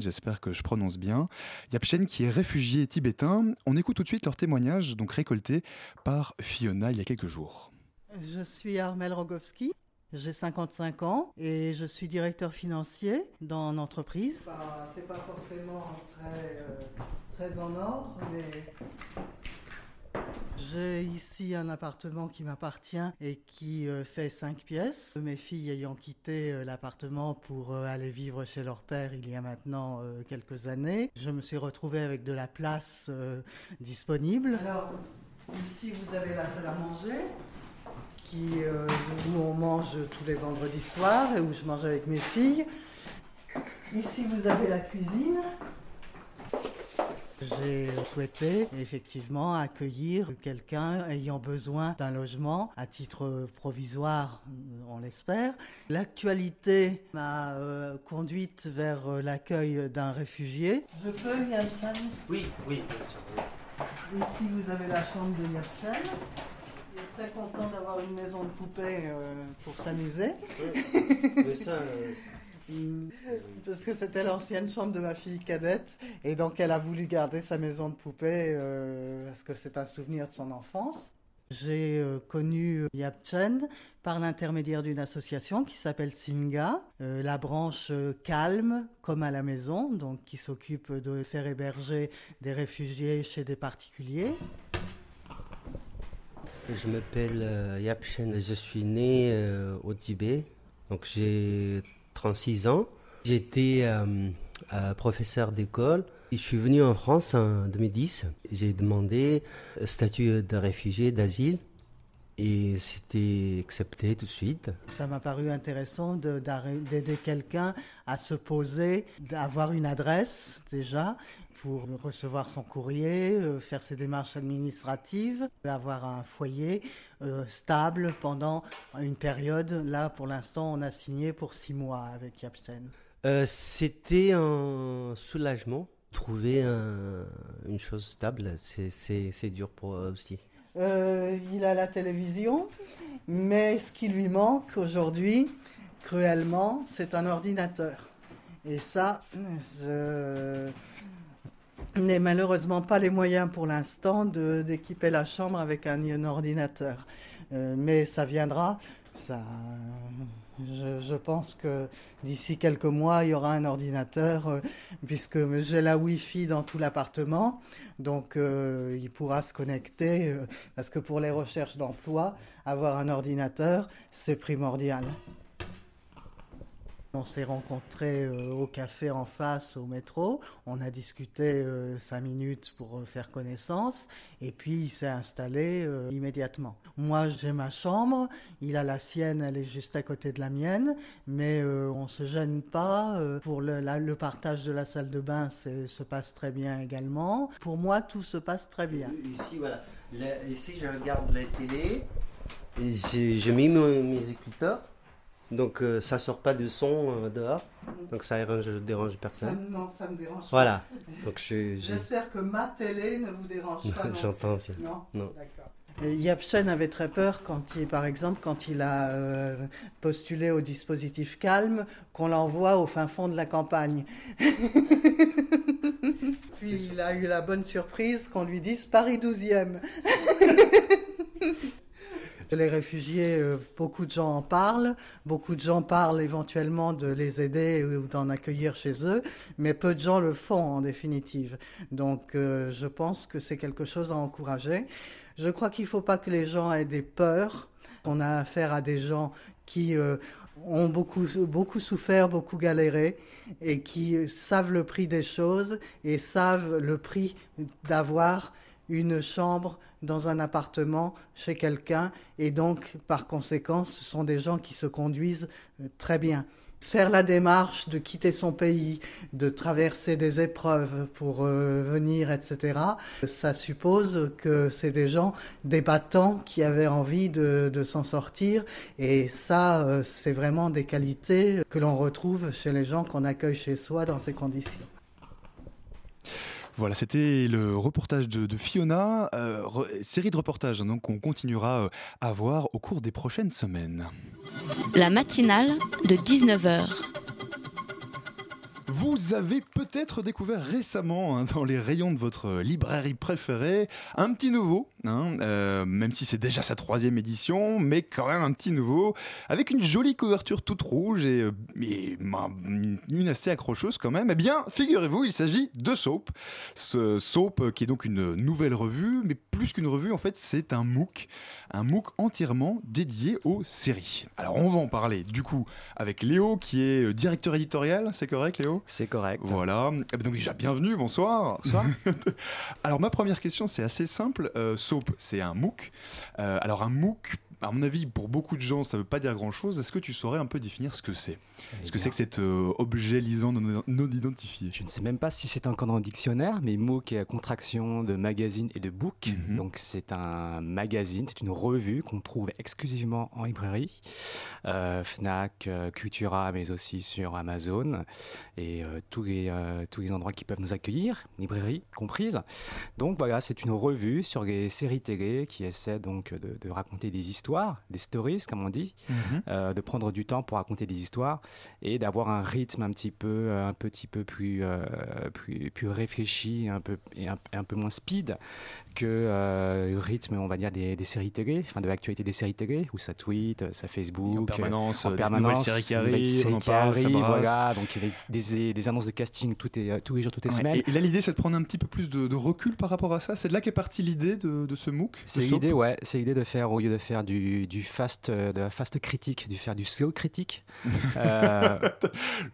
j'espère que je prononce bien, Yabchen qui est réfugié tibétain. On écoute tout de suite leur témoignage donc récolté par Fiona il y a quelques jours. Je suis Armel Rogowski. J'ai 55 ans et je suis directeur financier dans une entreprise. Bah, c'est pas forcément très, euh, très en ordre, mais j'ai ici un appartement qui m'appartient et qui euh, fait 5 pièces. Mes filles ayant quitté euh, l'appartement pour aller vivre chez leur père il y a maintenant quelques années, je me suis retrouvée avec de la place disponible. Alors, ici vous avez la salle à manger qui, euh, où on mange tous les vendredis soirs et où je mange avec mes filles. Ici, vous avez la cuisine. J'ai souhaité effectivement accueillir quelqu'un ayant besoin d'un logement à titre provisoire, on l'espère. L'actualité m'a euh, conduite vers euh, l'accueil d'un réfugié. Je peux, Yamsan Oui, oui, bien sûr. Ici, vous avez la chambre de Yamsan. Est très content d'avoir une maison de poupée euh, pour s'amuser. Mais ça, euh, Mm. [laughs] Parce que c'était l'ancienne chambre de ma fille cadette et donc elle a voulu garder sa maison de poupée euh, parce que c'est un souvenir de son enfance. J'ai connu Yapchen par l'intermédiaire d'une association qui s'appelle Singa, euh, la branche calme comme à la maison, donc qui s'occupe de faire héberger des réfugiés chez des particuliers. Je m'appelle euh, Yapchen, je suis né euh, au Tibet, donc j'ai 36 ans. J'étais euh, professeur d'école. Je suis venu en France en 2010. J'ai demandé statut de réfugié, d'asile, et c'était accepté tout de suite. Ça m'a paru intéressant d'aider quelqu'un à se poser, d'avoir une adresse déjà pour recevoir son courrier, euh, faire ses démarches administratives, avoir un foyer euh, stable pendant une période. Là, pour l'instant, on a signé pour six mois avec Yapsten. Euh, c'était un soulagement. Trouver un- une chose stable, c'est- dur pour eux aussi. Euh, il a la télévision, mais ce qui lui manque aujourd'hui, cruellement, c'est un ordinateur. Et ça, je n'ai malheureusement pas les moyens pour l'instant d'équiper la chambre avec un, ordinateur. Euh, mais ça viendra. Ça, je, pense que d'ici quelques mois, il y aura un ordinateur, euh, puisque j'ai la Wi-Fi dans tout l'appartement. Donc, euh, il pourra se connecter, parce que pour les recherches d'emploi, avoir un ordinateur, c'est primordial. On s'est rencontrés euh, au café en face, au métro. On a discuté euh, cinq minutes pour euh, faire connaissance. Et puis, il s'est installé immédiatement. Moi, j'ai ma chambre. Il a la sienne, elle est juste à côté de la mienne. Mais on se gêne pas. Pour le, partage de la salle de bain, se passe très bien également. Pour moi, tout se passe très bien. Ici, voilà. Là, ici, je regarde la télé. J'ai mis mes écouteurs. Donc, euh, ça sort pas de son euh, dehors. Donc, ça dérange, dérange Ça, personne. non, ça me dérange pas. Voilà. [laughs] Donc, je. je- J'espère que ma télé ne vous dérange pas. [laughs] non J'entends bien. Non? Non. D'accord. Et Yapchen avait très peur quand il, par exemple, quand il a euh, postulé au dispositif calme, qu'on l'envoie au fin fond de la campagne. [laughs] Puis il a eu la bonne surprise qu'on lui dise Paris 12e. Les réfugiés, euh, beaucoup de gens en parlent, beaucoup de gens parlent éventuellement de les aider ou d'en accueillir chez eux, mais peu de gens le font en définitive. Donc euh, je pense que c'est quelque chose à encourager. Je crois qu'il ne faut pas que les gens aient des peurs. On a affaire à des gens qui euh, ont beaucoup, beaucoup souffert, beaucoup galéré et qui savent le prix des choses et savent le prix d'avoir une chambre dans un appartement chez quelqu'un et donc par conséquent ce sont des gens qui se conduisent euh, très bien. Faire la démarche de quitter son pays, de traverser des épreuves pour euh, venir, etc., ça suppose que c'est des gens, des battants qui avaient envie de, de s'en sortir. Et ça, euh, c'est vraiment des qualités que l'on retrouve chez les gens qu'on accueille chez soi dans ces conditions. Voilà, c'était le reportage de, Fiona, euh, série de reportages hein, qu'on continuera euh, à voir au cours des prochaines semaines. La matinale de 19h. Vous avez peut-être découvert récemment hein, dans les rayons de votre librairie préférée un petit nouveau, hein, euh, même si c'est déjà sa troisième édition, mais quand même un petit nouveau, avec une jolie couverture toute rouge et, euh, bah, une assez accrocheuse quand même. Eh bien, figurez-vous, il s'agit de Soap. Ce Soap euh, qui est donc une nouvelle revue, mais plus qu'une revue, en fait, c'est un MOOC, un MOOC entièrement dédié aux séries. Alors, on va en parler du coup avec Léo, qui est directeur éditorial, c'est correct, Léo? C'est correct. Voilà. Eh ben donc déjà, bienvenue, bonsoir. Bonsoir. [laughs] alors ma première question, c'est assez simple. Euh, Soap, c'est un MOOC. Euh, alors un MOOC, à mon avis, pour beaucoup de gens, ça ne veut pas dire grand-chose. Est-ce que tu saurais un peu définir ce que c'est? Ce que c'est que cet euh, objet lisant non, non identifié? Je ne sais même pas si c'est encore dans le dictionnaire, mais MOOC est la contraction de magazine et de book. Mhm. Donc c'est un magazine, c'est une revue qu'on trouve exclusivement en librairie, euh, Fnac, euh, Cultura, mais aussi sur Amazon et euh, tous, les, tous les endroits qui peuvent nous accueillir, librairie comprise. Donc voilà, c'est une revue sur les séries télé qui essaie donc de, de raconter des histoires, des stories comme on dit, Mhm. euh, de prendre du temps pour raconter des histoires et d'avoir un rythme un petit peu, un petit peu plus, euh, plus, plus réfléchi un peu, et un, un peu moins speed que euh, le rythme, on va dire, des, des séries télé, enfin de l'actualité des séries télé, où ça tweet, ça Facebook, en permanence, en des permanence, séries qui arrivent, on en parle, voilà, donc il y a des, annonces de casting tout est, tous les jours, toutes les Ouais, semaines. Et, et là, l'idée, c'est de prendre un petit peu plus de, de recul par rapport à ça. C'est de là qu'est partie l'idée de, de ce MOOC C'est l'idée, ouais. C'est l'idée de faire, au lieu de faire du, du fast, euh, de la fast critique, de faire du slow critique. [laughs] Euh,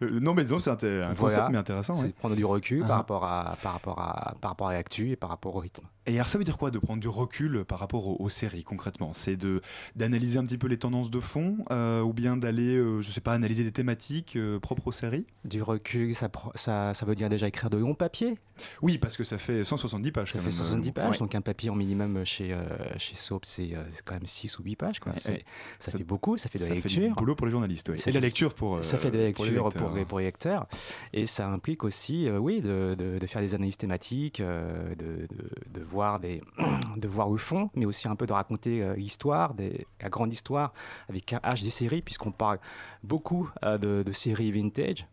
Euh, non, mais disons, c'est un concept voilà. mais intéressant. C'est ouais. prendre du recul Ah. par, rapport à, par, rapport à, par rapport à l'actu et par rapport au rythme. Et alors ça veut dire quoi de prendre du recul par rapport aux, aux séries concrètement? C'est de d'analyser un petit peu les tendances de fond euh, ou bien d'aller, euh, je sais pas, analyser des thématiques propres aux séries? Du recul, ça, ça, ça veut dire déjà écrire de longs papiers? Oui, parce que ça fait 170 pages. Ça fait même, 70 euh, pages, ouais. donc un papier en minimum chez, chez Soap, c'est c'est quand même 6 ou 8 pages. Quoi. Ouais. Ça, Ça- fait beaucoup, ça fait de ça la fait du lecture. boulot pour les journalistes, ouais. Ça Et la lecture pour, Ça euh, fait de la lecture pour les, pour les lecteurs. Et ça implique aussi, euh, oui, de, de- de faire des analyses thématiques, euh, de, de- de voir des, [clears throat] de voir le fond, mais aussi un peu de raconter euh, l'histoire, des- la grande histoire avec un H des séries, puisqu'on parle beaucoup de, de séries vintage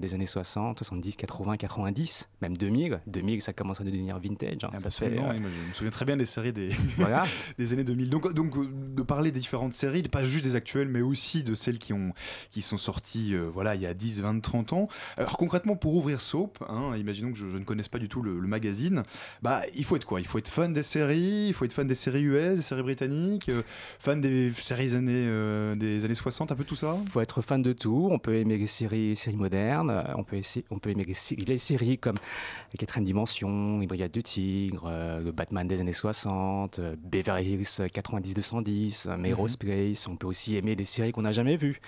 des années 60, 70, 80, 90, même 2000. 2000, ça commence à devenir vintage. hein. Ah, ça fait, oui, moi, je me souviens très bien des séries des, Voilà. [laughs] des années 2000. Donc, donc de parler des différentes séries, pas juste des actuelles, mais aussi de celles qui, ont, qui sont sorties euh, voilà, il y a 10, 20, 30 ans. Alors concrètement, pour ouvrir Soap, hein, imaginons que je, ne connaisse pas du tout le, magazine, bah, il faut être quoi? Il faut être fan des séries, il faut être fan des séries US, des séries britanniques, euh, fan des séries années, euh, des années 60, un peu tout ça? Il faut être fan de tout. On peut aimer les séries, séries modernes. On peut, essayer- on peut aimer les, séries comme les Quatrième Dimension, les Brigades du Tigre, Batman des années 60, euh, Beverly Hills 90-210, euh, Melrose Place. On peut aussi aimer des séries qu'on n'a jamais vues.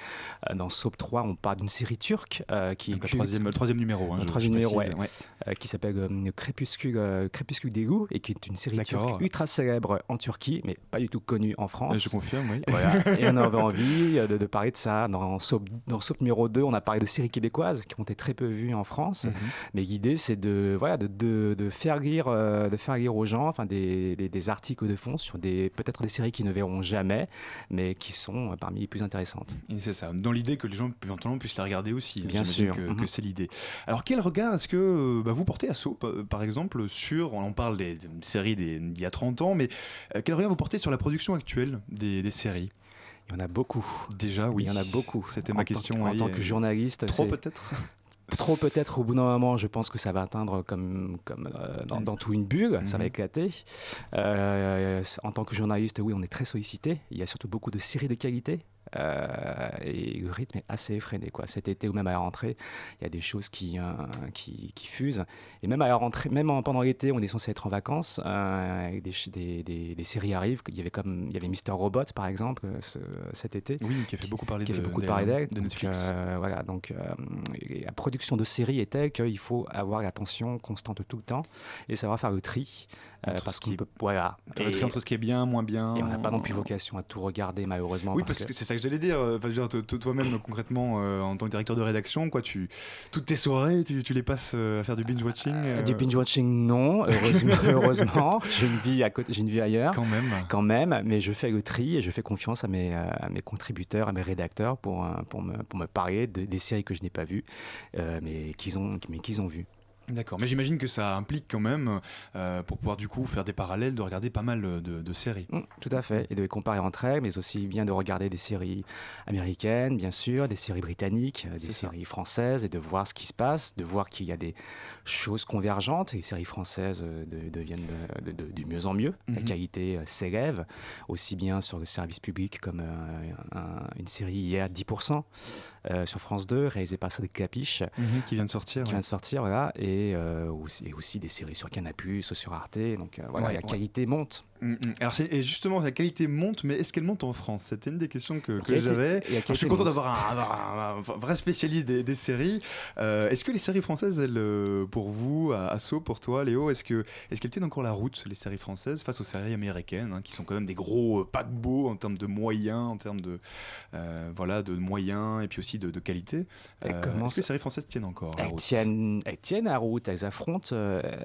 Euh, dans Soap 3, on parle d'une série turque euh, qui est le troisième- le troisième numéro, hein, Le troisième numéro, précise, ouais. ouais. Euh, qui s'appelle euh, Crépuscule, Crépuscule des loups et qui est une série turque ultra célèbre en Turquie, mais pas du tout connue en France. Je confirme, oui. Voilà. Et on avait envie de, de parler de ça. Dans Soap, dans Soap numéro 2, on a parlé de séries québécoises qui ont été très peu vues en France. Mhm. Mais l'idée, c'est de, voilà, de, de, de faire lire, de faire lire aux gens enfin, des, des, des articles de fond sur des, peut-être des séries qu'ils ne verront jamais, mais qui sont euh, parmi les plus intéressantes. Et c'est ça, dans l'idée que les gens éventuellement puissent la regarder aussi. Bien J'imagine sûr. Que, Mhm. que c'est l'idée. Alors quel regard est-ce que euh, bah, vous portez à Soap, euh, par exemple, sur, on parle des, des séries d'il y a 30 ans, mais euh, quel regard vous portez sur la production actuelle des, des séries? Il y en a beaucoup. Déjà, oui. Il y en a beaucoup. C'était En ma que- question. En oui, tant que journaliste, Trop peut-être Trop peut-être au bout d'un moment, je pense que ça va atteindre comme, comme euh, dans, dans tout une bulle, ça va Mhm. éclater. Euh, en tant que journaliste, oui, on est très sollicité. Il y a surtout beaucoup de séries de qualité. Euh, et le rythme est assez effréné. Quoi. Cet été ou même à la rentrée, il y a des choses qui, euh, qui, qui fusent. Et même à la rentrée, même en- pendant l'été, on est censé être en vacances. euh, des, des, des- des séries arrivent. Il y avait comme il y avait Mister Robot par exemple ce- cet été. Oui, qui a fait beaucoup parler qui a de- fait beaucoup de parler de Netflix. voilà, donc la production de séries est telle qu'il faut avoir l'attention constante tout le temps et savoir faire le tri. Euh, Entre parce ce qu'on peut, voilà. Tri entre ce qui est bien, moins bien. Et on n'a pas non plus vocation à tout regarder malheureusement. Oui, parce, que c'est ça que j'allais dire, toi-même [coughs] concrètement, euh, en tant que directeur de rédaction, quoi, tu, toutes tes soirées, tu, tu les passes euh, à faire du binge-watching euh, Du binge watching, non, heureusement. [laughs] heureusement. J'ai une vie à côté, j'ai une vie ailleurs. Quand même. Quand même, mais je fais le tri et je fais confiance à mes, à mes contributeurs, à mes rédacteurs pour, pour, me, pour me parler de- des séries que je n'ai pas vues, euh, mais qu'ils ont, mais qu'ils ont vues. D'accord, mais j'imagine que ça implique quand même, euh, pour pouvoir du coup faire des parallèles, de regarder pas mal de, de séries. Mm, tout à fait, et de les comparer entre elles, mais aussi bien de regarder des séries américaines, bien sûr, des séries britanniques, euh, des ça. séries françaises, et de voir ce qui se passe, de voir qu'il y a des choses convergentes. Les séries françaises euh, de- deviennent de, de- de- du mieux en mieux, la Mhm. qualité euh, s'élève, aussi bien sur le service public comme euh, un- une série hier 10%. euh, sur France 2, réalisée par Cédric Capiche, Mhm, qui vient de sortir. qui ouais. vient de sortir, voilà, et, aussi, et aussi des séries sur Canapus, sur Arte, donc voilà, Ouais, la ouais. qualité monte. Mm, mm. Alors c'est- et justement la qualité monte, mais est-ce qu'elle monte en France? C'était une des questions que, j'avais. Je suis content d'avoir un, avoir un- un vrai spécialiste des, des séries. Euh, est-ce que les séries françaises, elles, euh, pour vous, à Asso, pour toi, Léo, est-ce que est-ce qu'elles tiennent encore la route les séries françaises face aux séries américaines, hein, qui sont quand même des gros euh, paquebots en termes de moyens, en termes de euh, voilà de moyens et puis aussi de, de qualité? Euh, est-ce que les séries françaises tiennent encore la Elles route? tiennent, elles tiennent la route, elles affrontent,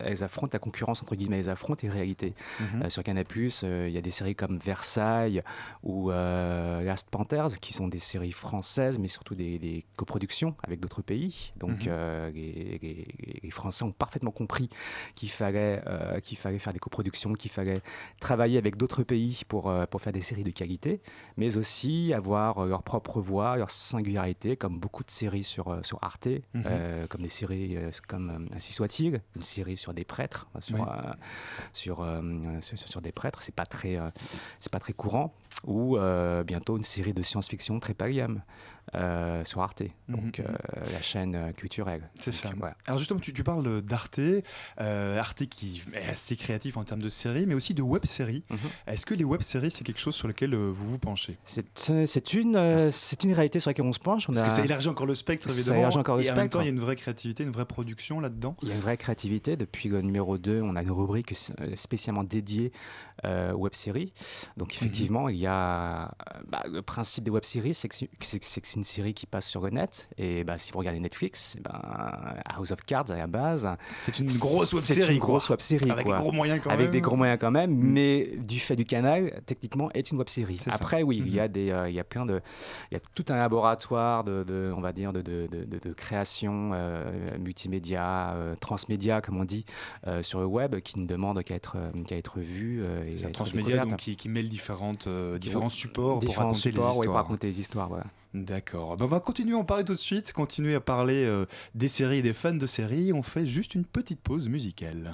elles affrontent la concurrence, entre guillemets, elles affrontent les réalités. Mhm. Euh, sur Canapus, euh, il y a des séries comme Versailles ou euh, Last Panthers, qui sont des séries françaises, mais surtout des, des coproductions avec d'autres pays. Donc Mhm. euh, les, les- les Français ont parfaitement compris qu'il fallait, qu'il fallait faire des coproductions, qu'il fallait travailler avec d'autres pays pour, pour faire des séries de qualité, mais aussi avoir leur propre voix, leur singularité, comme beaucoup de séries sur, sur Arte, Mhm. euh, comme des séries euh, comme Ainsi soit-il, une série sur des prêtres, sur, Oui. euh, sur, sur, sur des prêtres, c'est pas très, euh, c'est pas très courant, ou euh, bientôt une série de science-fiction très palium euh, sur Arte, donc Mhm. euh, la chaîne euh, culturelle. C'est ça. voilà. Alors justement, tu, tu parles d'Arte, euh, Arte qui est assez créatif en termes de séries, mais aussi de web-séries. Mhm. Est-ce que les web-séries, c'est quelque chose sur lequel vous vous penchez? C'est une, c'est une réalité sur laquelle on se penche. On Parce que a- ça élargit encore le spectre, Ça évidemment. élargit encore le et en même spectre. temps, il y a une vraie créativité, une vraie production là-dedans. Il y a une vraie créativité. Depuis le numéro 2, on a une rubrique spécialement dédiée euh, aux web-séries. Donc effectivement, il y a... euh, bah, le principe des web-séries, c'est que c'est c'est que c'est une série qui passe sur le net. Et bah, si vous regardez Netflix, eh ben, House of Cards à la base... C'est une grosse web-série, C'est une grosse web-série. Avec quoi. des gros moyens quand Avec même. des gros moyens quand même, mais du fait du canal, techniquement, est une web-série. Ça. Après, oui, il y a Mhm. des, euh, il y a plein de, il y a tout un laboratoire de, de- on va dire, de, de, de- création euh, multimédia, euh, transmédia, comme on dit, euh, sur le web, qui ne demande qu'à être, euh, qu'à être vu C'est un transmédia donc, qui, qui mêle différentes, euh, différents supports Différents pour raconter supports, les ouais, pour histoires. raconter les histoires, voilà. D'accord. Ben, on va continuer à en parler tout de suite, continuer à parler euh, des séries et des fans de séries. On fait juste une petite pause musicale.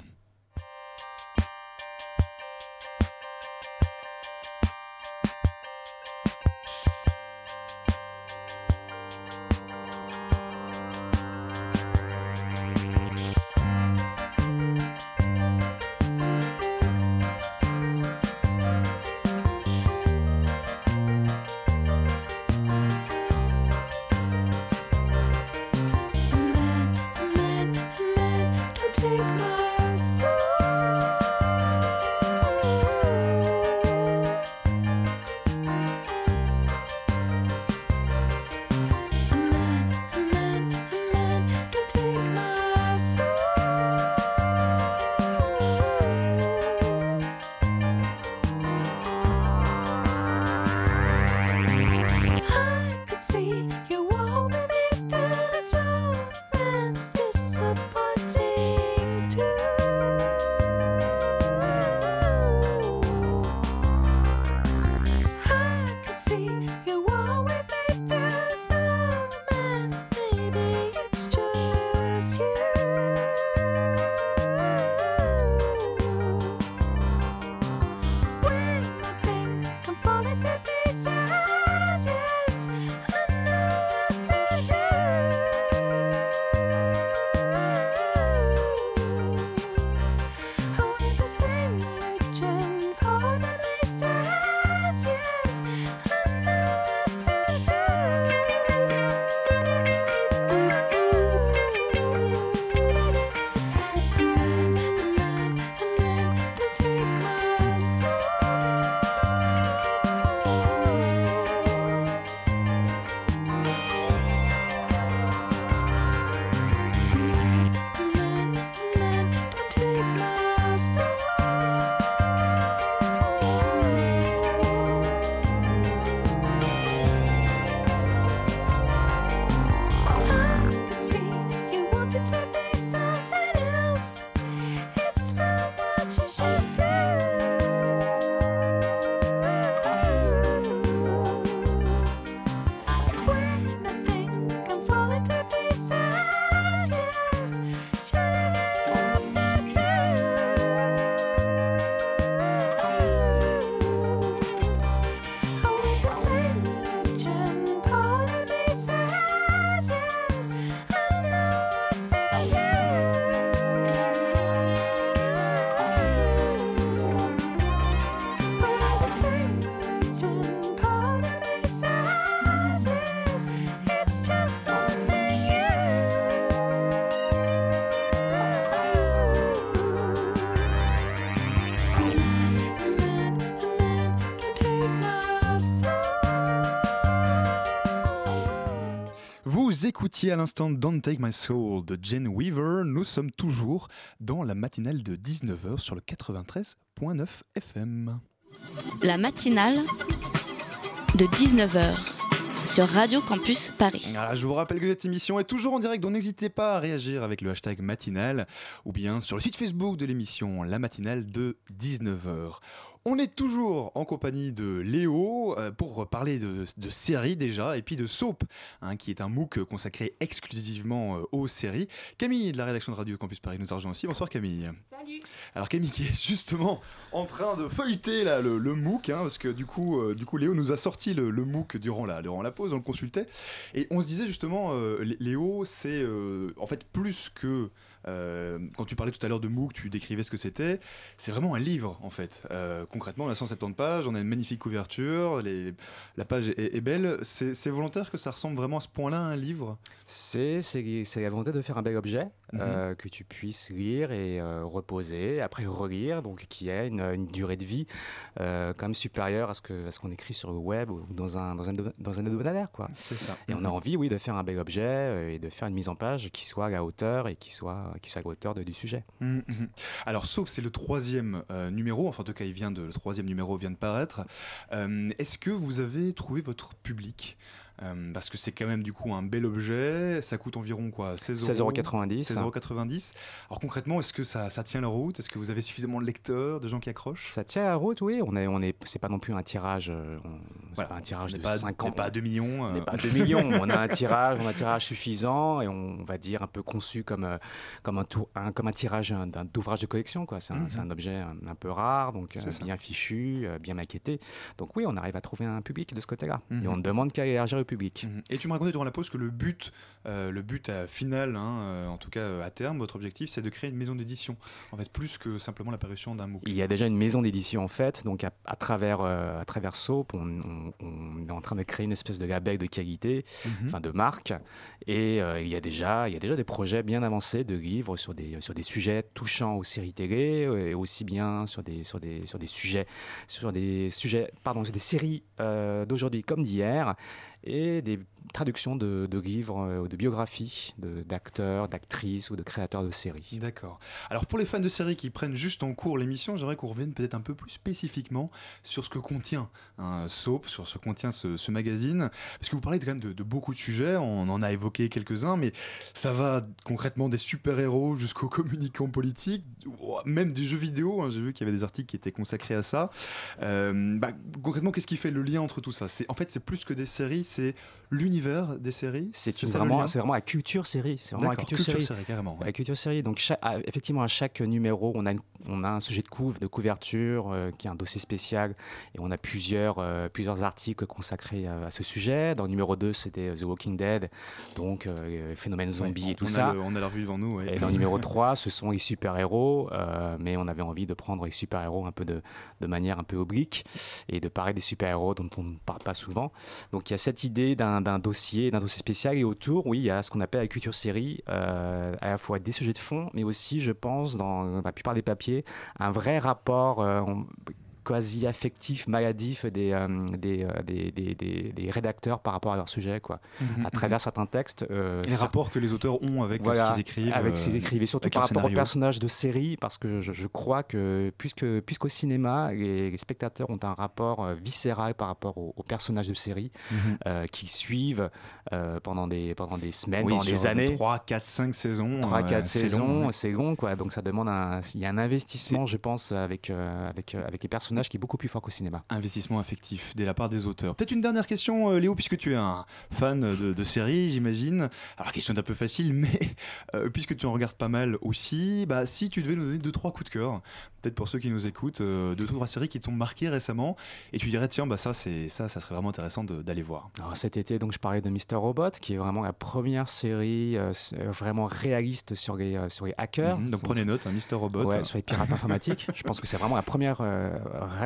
Écoutiez à l'instant Don't Take My Soul de Jane Weaver. Nous sommes toujours dans la matinale de 19h sur le 93.9 FM. La matinale de 19h sur Radio Campus Paris. Voilà, je vous rappelle que cette émission est toujours en direct, donc n'hésitez pas à réagir avec le hashtag matinale ou bien sur le site Facebook de l'émission La matinale de 19h. On est toujours en compagnie de Léo euh, pour parler de, de séries déjà et puis de Soap, hein, qui est un MOOC consacré exclusivement euh, aux séries. Camille de la rédaction de Radio Campus Paris nous a rejoint aussi. Bonsoir Camille. Salut. Alors Camille qui est justement en train de feuilleter là, le, le MOOC, hein, parce que du coup, euh, du coup Léo nous a sorti le, le MOOC durant la, durant la pause, on le consultait, et on se disait justement, euh, Lé- Léo, c'est euh, en fait plus que... euh, quand tu parlais tout à l'heure de MOOC, tu décrivais ce que c'était. C'est vraiment un livre en fait. Euh, concrètement, on a 170 pages, on a une magnifique couverture, la page est, est belle. C'est volontaire que ça ressemble vraiment à ce point-là à un livre? C'est la volonté de faire un bel objet Mhm. euh, que tu puisses lire et euh, reposer, après relire, donc qui a une, une durée de vie euh, quand même supérieure à ce qu'on écrit sur le web ou dans un, dans un, dans un hebdomadaire. Quoi. Ça. Et on a envie, oui, de faire un bel objet et de faire une mise en page qui soit à la hauteur et qui soit, qui soit à la hauteur de- du sujet. Mhm, mhm. Alors, Soap, c'est le troisième numéro. Enfin, en tout cas, il vient de, le troisième numéro vient de paraître. Est-ce que vous avez trouvé votre public? Euh, parce que c'est quand même du coup un bel objet, ça coûte environ quoi 16 euros 16,90. 16,90 Alors concrètement, est-ce que ça, ça tient la route? Est-ce que vous avez suffisamment de lecteurs, de gens qui accrochent? Ça tient la route, oui. On est, on est, c'est pas non plus un tirage, euh, on- c'est Voilà. pas un tirage On de pas- 50. on n'est pas à 2 millions, On euh. n'est pas à 2 millions. on a un tirage, on a un tirage suffisant et on, va dire un peu conçu comme, euh, comme un, tour, un- comme un tirage d'ouvrage de collection. Quoi. C'est, un, Mhm. c'est un objet un, un peu rare, donc euh, ça. bien fichu, euh, bien maquetté. Donc oui, on arrive à trouver un public de ce côté-là. Mhm. Et on ne demande qu'à élargir le public. Et tu me racontais durant la pause que le but, euh, le but euh, final, hein, euh, en tout cas à terme, votre objectif, c'est de créer une maison d'édition. En fait, plus que simplement l'apparition d'un MOOC. Il y a déjà une maison d'édition en fait, donc à, à travers, euh, à travers Soap, on, on- on est en train de créer une espèce de label de qualité, Mhm. enfin de marque, et il, y a déjà, il y a déjà des projets bien avancés de livres sur des, sur des sujets touchant aux séries télé, et aussi bien sur des, sur des, sur des sujets, sur des sujets, pardon, sur des séries d'aujourd'hui comme d'hier, et des traductions de, de livres euh, de biographies d'acteurs, d'actrices ou de créateurs de séries. D'accord. Alors pour les fans de séries qui prennent juste en cours l'émission, j'aimerais qu'on revienne peut-être un peu plus spécifiquement sur ce que contient un Soap, sur ce que contient ce, magazine. Parce que vous parlez quand même de, beaucoup de sujets, on en a évoqué quelques-uns, mais ça va concrètement des super-héros jusqu'aux communicants politiques, même des jeux vidéo. hein. J'ai vu qu'il y avait des articles qui étaient consacrés à ça. Euh, bah, concrètement, qu'est-ce qui fait le lien entre tout ça? En fait, c'est plus que des séries, c'est l'univers des séries. C'est vraiment, vraiment la culture série. C'est vraiment la D'accord, culture, culture série. série, carrément, ouais. La culture série. Donc, chaque- à- effectivement, à chaque numéro, on a, une- on a un sujet de, couve, de couverture euh, qui est un dossier spécial et on a plusieurs, euh, plusieurs articles consacrés à, à ce sujet. Dans le numéro 2, c'était The Walking Dead, donc euh, phénomène zombie Ouais, et tout on a ça. le- on a la revue devant nous. ouais. Et dans le numéro [laughs] 3, ce sont les super-héros, euh, mais on avait envie de prendre les super-héros un peu de, de manière un peu oblique et de parler des super-héros dont on ne parle pas souvent. Donc il y a cette idée d'un d'un dossier, d'un dossier spécial et autour, oui, il y a ce qu'on appelle la culture série, euh, à la fois des sujets de fond, mais aussi, je pense, dans la plupart des papiers, un vrai rapport. euh, quasi affectif, maladif des, euh, des, euh, des, des- des- des rédacteurs par rapport à leur sujet, quoi. Mhm, à travers certains textes. euh, les rapports que les auteurs ont avec euh, ce qu'ils écrivent. avec ce qu'ils écrivent et surtout par rapport aux personnages de série, parce que je, je crois que puisque puisqu'au cinéma, les, les spectateurs ont un rapport viscéral par rapport aux, aux personnages de série Mhm. euh, qui suivent pendant des pendant des semaines, Oui, pendant des années. 3, 4, 5 saisons. 3, euh, 4 c'est saisons, long, ouais. c'est long, quoi. Donc ça demande un, il y a un investissement, je pense, avec, avec, avec les personnages qui est beaucoup plus fort qu'au cinéma. Investissement affectif de la part des auteurs. Peut-être une dernière question, euh, Léo, puisque tu es un fan de, de séries, j'imagine. Alors, question est un peu facile, [laughs] mais euh, puisque tu en regardes pas mal aussi, bah, si tu devais nous donner deux trois coups de cœur, peut-être pour ceux qui nous écoutent, euh, deux trois séries qui t'ont marqué récemment, et tu dirais tiens, bah ça, c'est ça, ça serait vraiment intéressant d'aller voir. Alors, cet été, donc, je parlais de Mr. Robot, qui est vraiment la première série euh, vraiment réaliste sur les, sur les hackers. Mhm, donc prenez note, hein, Mr. Robot. Ouais, sur les pirates [laughs] informatiques. Je pense que c'est vraiment la première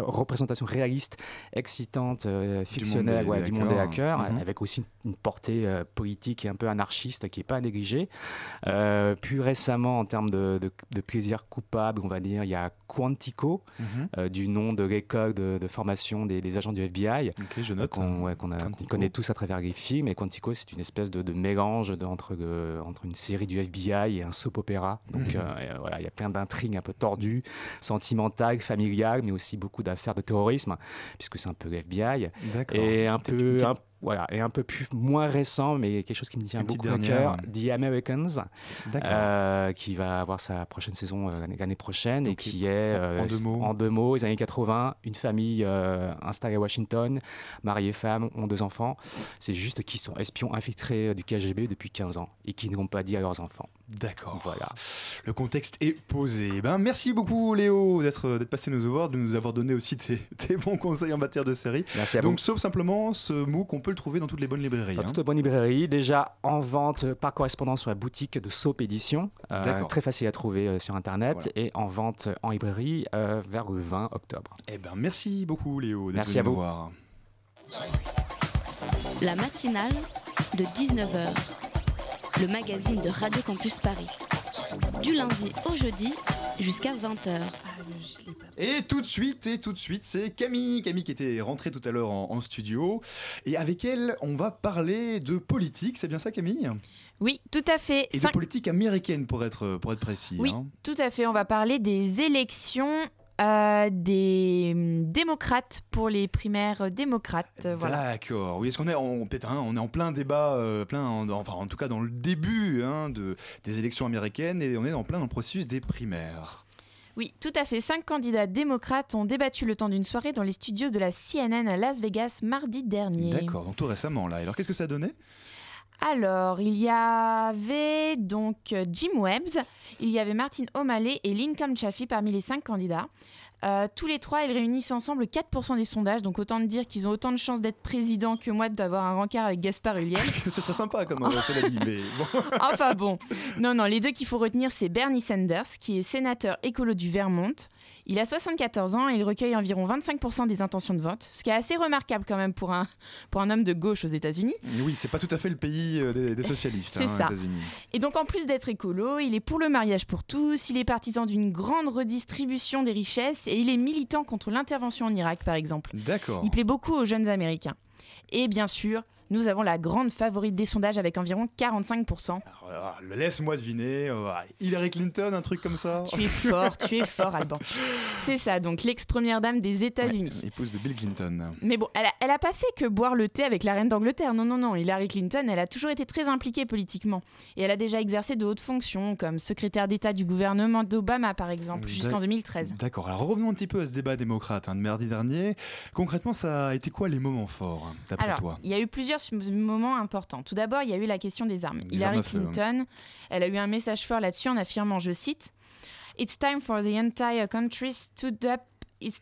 représentation réaliste, excitante, euh, fictionnelle ouais, du monde des hackers. hackers, Mhm. avec aussi une, une portée euh, politique et un peu anarchiste qui n'est pas. Euh, plus récemment, en termes de, de- de plaisir coupable, on va dire, il y a Quantico, Mhm. euh, du nom de l'école de, de formation des, des agents du FBI, Ok, je euh, note. qu'on ouais, connaît tous à travers les films. Et Quantico, c'est une espèce de, mélange entre, euh, entre une série du FBI et un soap opéra. Donc Mhm. euh, euh, voilà, il y a plein d'intrigues un peu tordues, sentimentales, familiales, mais aussi beaucoup d'affaires de terrorisme, puisque c'est un peu FBI. Et un peu, un- voilà, et un peu plus moins récent, mais quelque chose qui me tient beaucoup à cœur, The Americans, euh, qui va avoir sa prochaine saison euh, l'année- prochaine et qui est en- en euh, deux mots. en deux mots, les années 80, une famille installée à Washington, mariée femme, ont deux enfants. C'est juste qu'ils sont espions infiltrés du KGB depuis 15 ans et qui ne l'ont pas dit à leurs enfants. D'accord. Voilà. Le contexte est posé. Ben, merci beaucoup Léo d'être d'être passé nous voir, de nous avoir donné aussi tes, [laughs] tes bons conseils en matière de série. Merci à Donc vous. sauf simplement ce mot qu'on peut le trouver dans toutes les bonnes librairies. Dans hein. toute la bonne librairie, déjà en vente par correspondance sur la boutique de Soap Édition, euh, très facile à trouver euh, sur internet et en vente en librairie euh, vers le 20 octobre. Eh ben merci beaucoup Léo Merci à vous. voir. La matinale de 19h. Le magazine de Radio Campus Paris. Du lundi au jeudi jusqu'à 20h. Et tout de suite, et tout de suite, c'est Camille, Camille qui était rentrée tout à l'heure en, en studio, et avec elle, on va parler de politique, c'est bien ça Camille? Oui, tout à fait. Et de Cinq- politique américaine pour être, pour être précis. Oui, hein. tout à fait. On va parler des élections euh, des hum, démocrates pour les primaires démocrates. euh, Voilà. D'accord. Oui, est-ce qu'on est peut-être hein, on est en plein débat, euh, plein, en- enfin en tout cas dans le début hein, de, des élections américaines et on est en plein dans le processus des primaires. Oui, tout à fait. Cinq candidats démocrates ont débattu le temps d'une soirée dans les studios de la CNN à Las Vegas mardi dernier. D'accord. Donc tout récemment là. Alors qu'est-ce que ça a donné? Alors, il y avait donc euh, Jim Webbs, il y avait Martin O'Malley et Lincoln Chaffee parmi les cinq candidats. Euh, tous les trois, ils réunissent ensemble 4% des sondages, donc autant de dire qu'ils ont autant de chances d'être président que moi d'avoir un rencard avec Gaspard Ulliel. [laughs] Ce serait sympa comme euh, cela dit, mais bon. [laughs] enfin bon, non, non, les deux qu'il faut retenir, c'est Bernie Sanders, qui est sénateur écolo du Vermont. Il a 74 ans et il recueille environ 25% des intentions de vote, ce qui est assez remarquable quand même pour un, pour un homme de gauche aux États-Unis. Oui, c'est pas tout à fait le pays euh, des, des socialistes. [laughs] C'est hein, ça. États-Unis. Et donc en plus d'être écolo, il est pour le mariage pour tous, il est partisan d'une grande redistribution des richesses et il est militant contre l'intervention en Irak par exemple. D'accord. Il plaît beaucoup aux jeunes Américains. Et bien sûr, nous avons la grande favorite des sondages avec environ 45%. Alors, Laisse-moi deviner. euh, Hillary Clinton, un truc comme ça. Tu es fort, tu es fort Alban. [laughs] C'est ça, donc l'ex-première dame des États-Unis. Épouse de Bill Clinton. Mais bon, elle a, elle a pas fait que boire le thé avec la reine d'Angleterre. Non, non, non. Hillary Clinton, elle a toujours été très impliquée politiquement. Et elle a déjà exercé de hautes fonctions, comme secrétaire d'État du gouvernement d'Obama, par exemple, jusqu'en D'ac- 2013. D'accord. Alors revenons un petit peu à ce débat démocrate hein, de mardi dernier. Concrètement, ça a été quoi les moments forts, d'après toi? il y a eu plusieurs moments importants. Tout d'abord, il y a eu la question des armes. Des Hillary armes à feu, hein. Clinton, elle a eu un message fort là-dessus en affirmant, je cite, It's time for the entire country stood up. It's-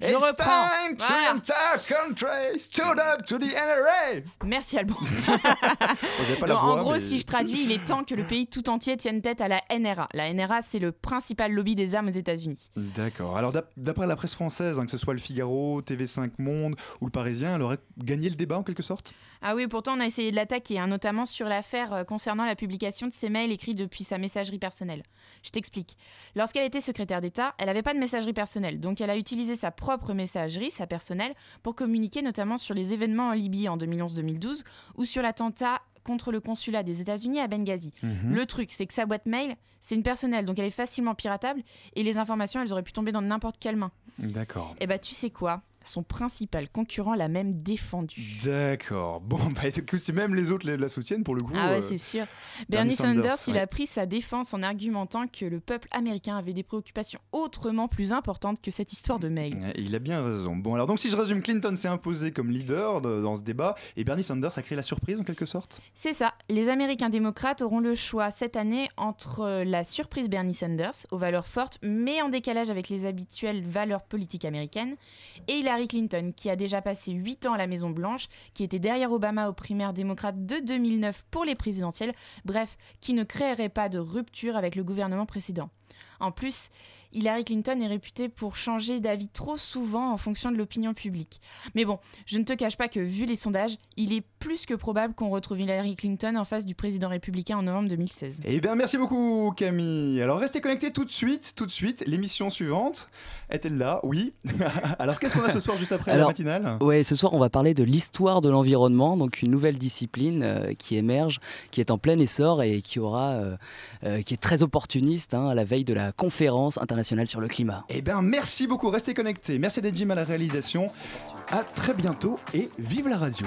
Je It's reprends. time to Voilà. entire country stood up to the NRA. Merci Alban. [laughs] j'avais pas la Non, voix, en gros, mais- si je traduis, il est temps que le pays tout entier tienne tête à la NRA. La NRA, c'est le principal lobby des armes aux États-Unis. D'accord. Alors d'ap- d'après la presse française, hein, que ce soit le Figaro, TV5 Monde ou le Parisien, elle aurait gagné le débat en quelque sorte? Ah oui, pourtant on a essayé de l'attaquer, hein, notamment sur l'affaire euh, concernant la publication de ses mails écrits depuis sa messagerie personnelle. Je t'explique. Lorsqu'elle était secrétaire d'État, elle n'avait pas de messagerie personnelle, donc elle a utilisé sa propre messagerie, sa personnelle, pour communiquer notamment sur les événements en Libye en 2011-2012 ou sur l'attentat contre le consulat des États-Unis à Benghazi. Mhm. Le truc, c'est que sa boîte mail, c'est une personnelle, donc elle est facilement piratable et les informations, elles auraient pu tomber dans n'importe quelle main. D'accord. Et bah tu sais quoi? Son principal concurrent l'a même défendu. D'accord. [laughs] Bon, bah écoute, si même les autres la- soutiennent pour le coup. Ah ouais, euh, c'est sûr. Bernie Bernie Sanders, Sanders, il a pris sa défense en argumentant que le peuple américain avait des préoccupations autrement plus importantes que cette histoire de mail. Il a bien raison. Bon, alors donc si je résume, Clinton s'est imposé comme leader de- dans ce débat et Bernie Sanders a créé la surprise en quelque sorte? C'est ça. Les Américains démocrates auront le choix cette année entre euh, la surprise Bernie Sanders, aux valeurs fortes, mais en décalage avec les habituelles valeurs politiques américaines, et Hillary Clinton, qui a déjà passé 8 ans à la Maison-Blanche, qui était derrière Obama aux primaires démocrates de 2009 pour les présidentielles, bref, qui ne créerait pas de rupture avec le gouvernement précédent. En plus, Hillary Clinton est réputée pour changer d'avis trop souvent en fonction de l'opinion publique. Mais bon, je ne te cache pas que vu les sondages, il est plus que probable qu'on retrouve Hillary Clinton en face du président républicain en novembre 2016. Eh bien, merci beaucoup, Camille. Alors, restez connectés tout de suite, tout de suite. L'émission suivante est-elle là? Oui. [laughs] Alors, qu'est-ce qu'on a ce soir juste après la matinale? Ouais, ce soir, on va parler de l'histoire de l'environnement, donc une nouvelle discipline euh, qui émerge, qui est en plein essor et qui aura, euh, euh, qui est très opportuniste hein, à la veille de la conférence internationale sur le climat. Eh bien, merci beaucoup. Restez connectés. Merci d'être Jim à la réalisation. À très bientôt et vive la radio.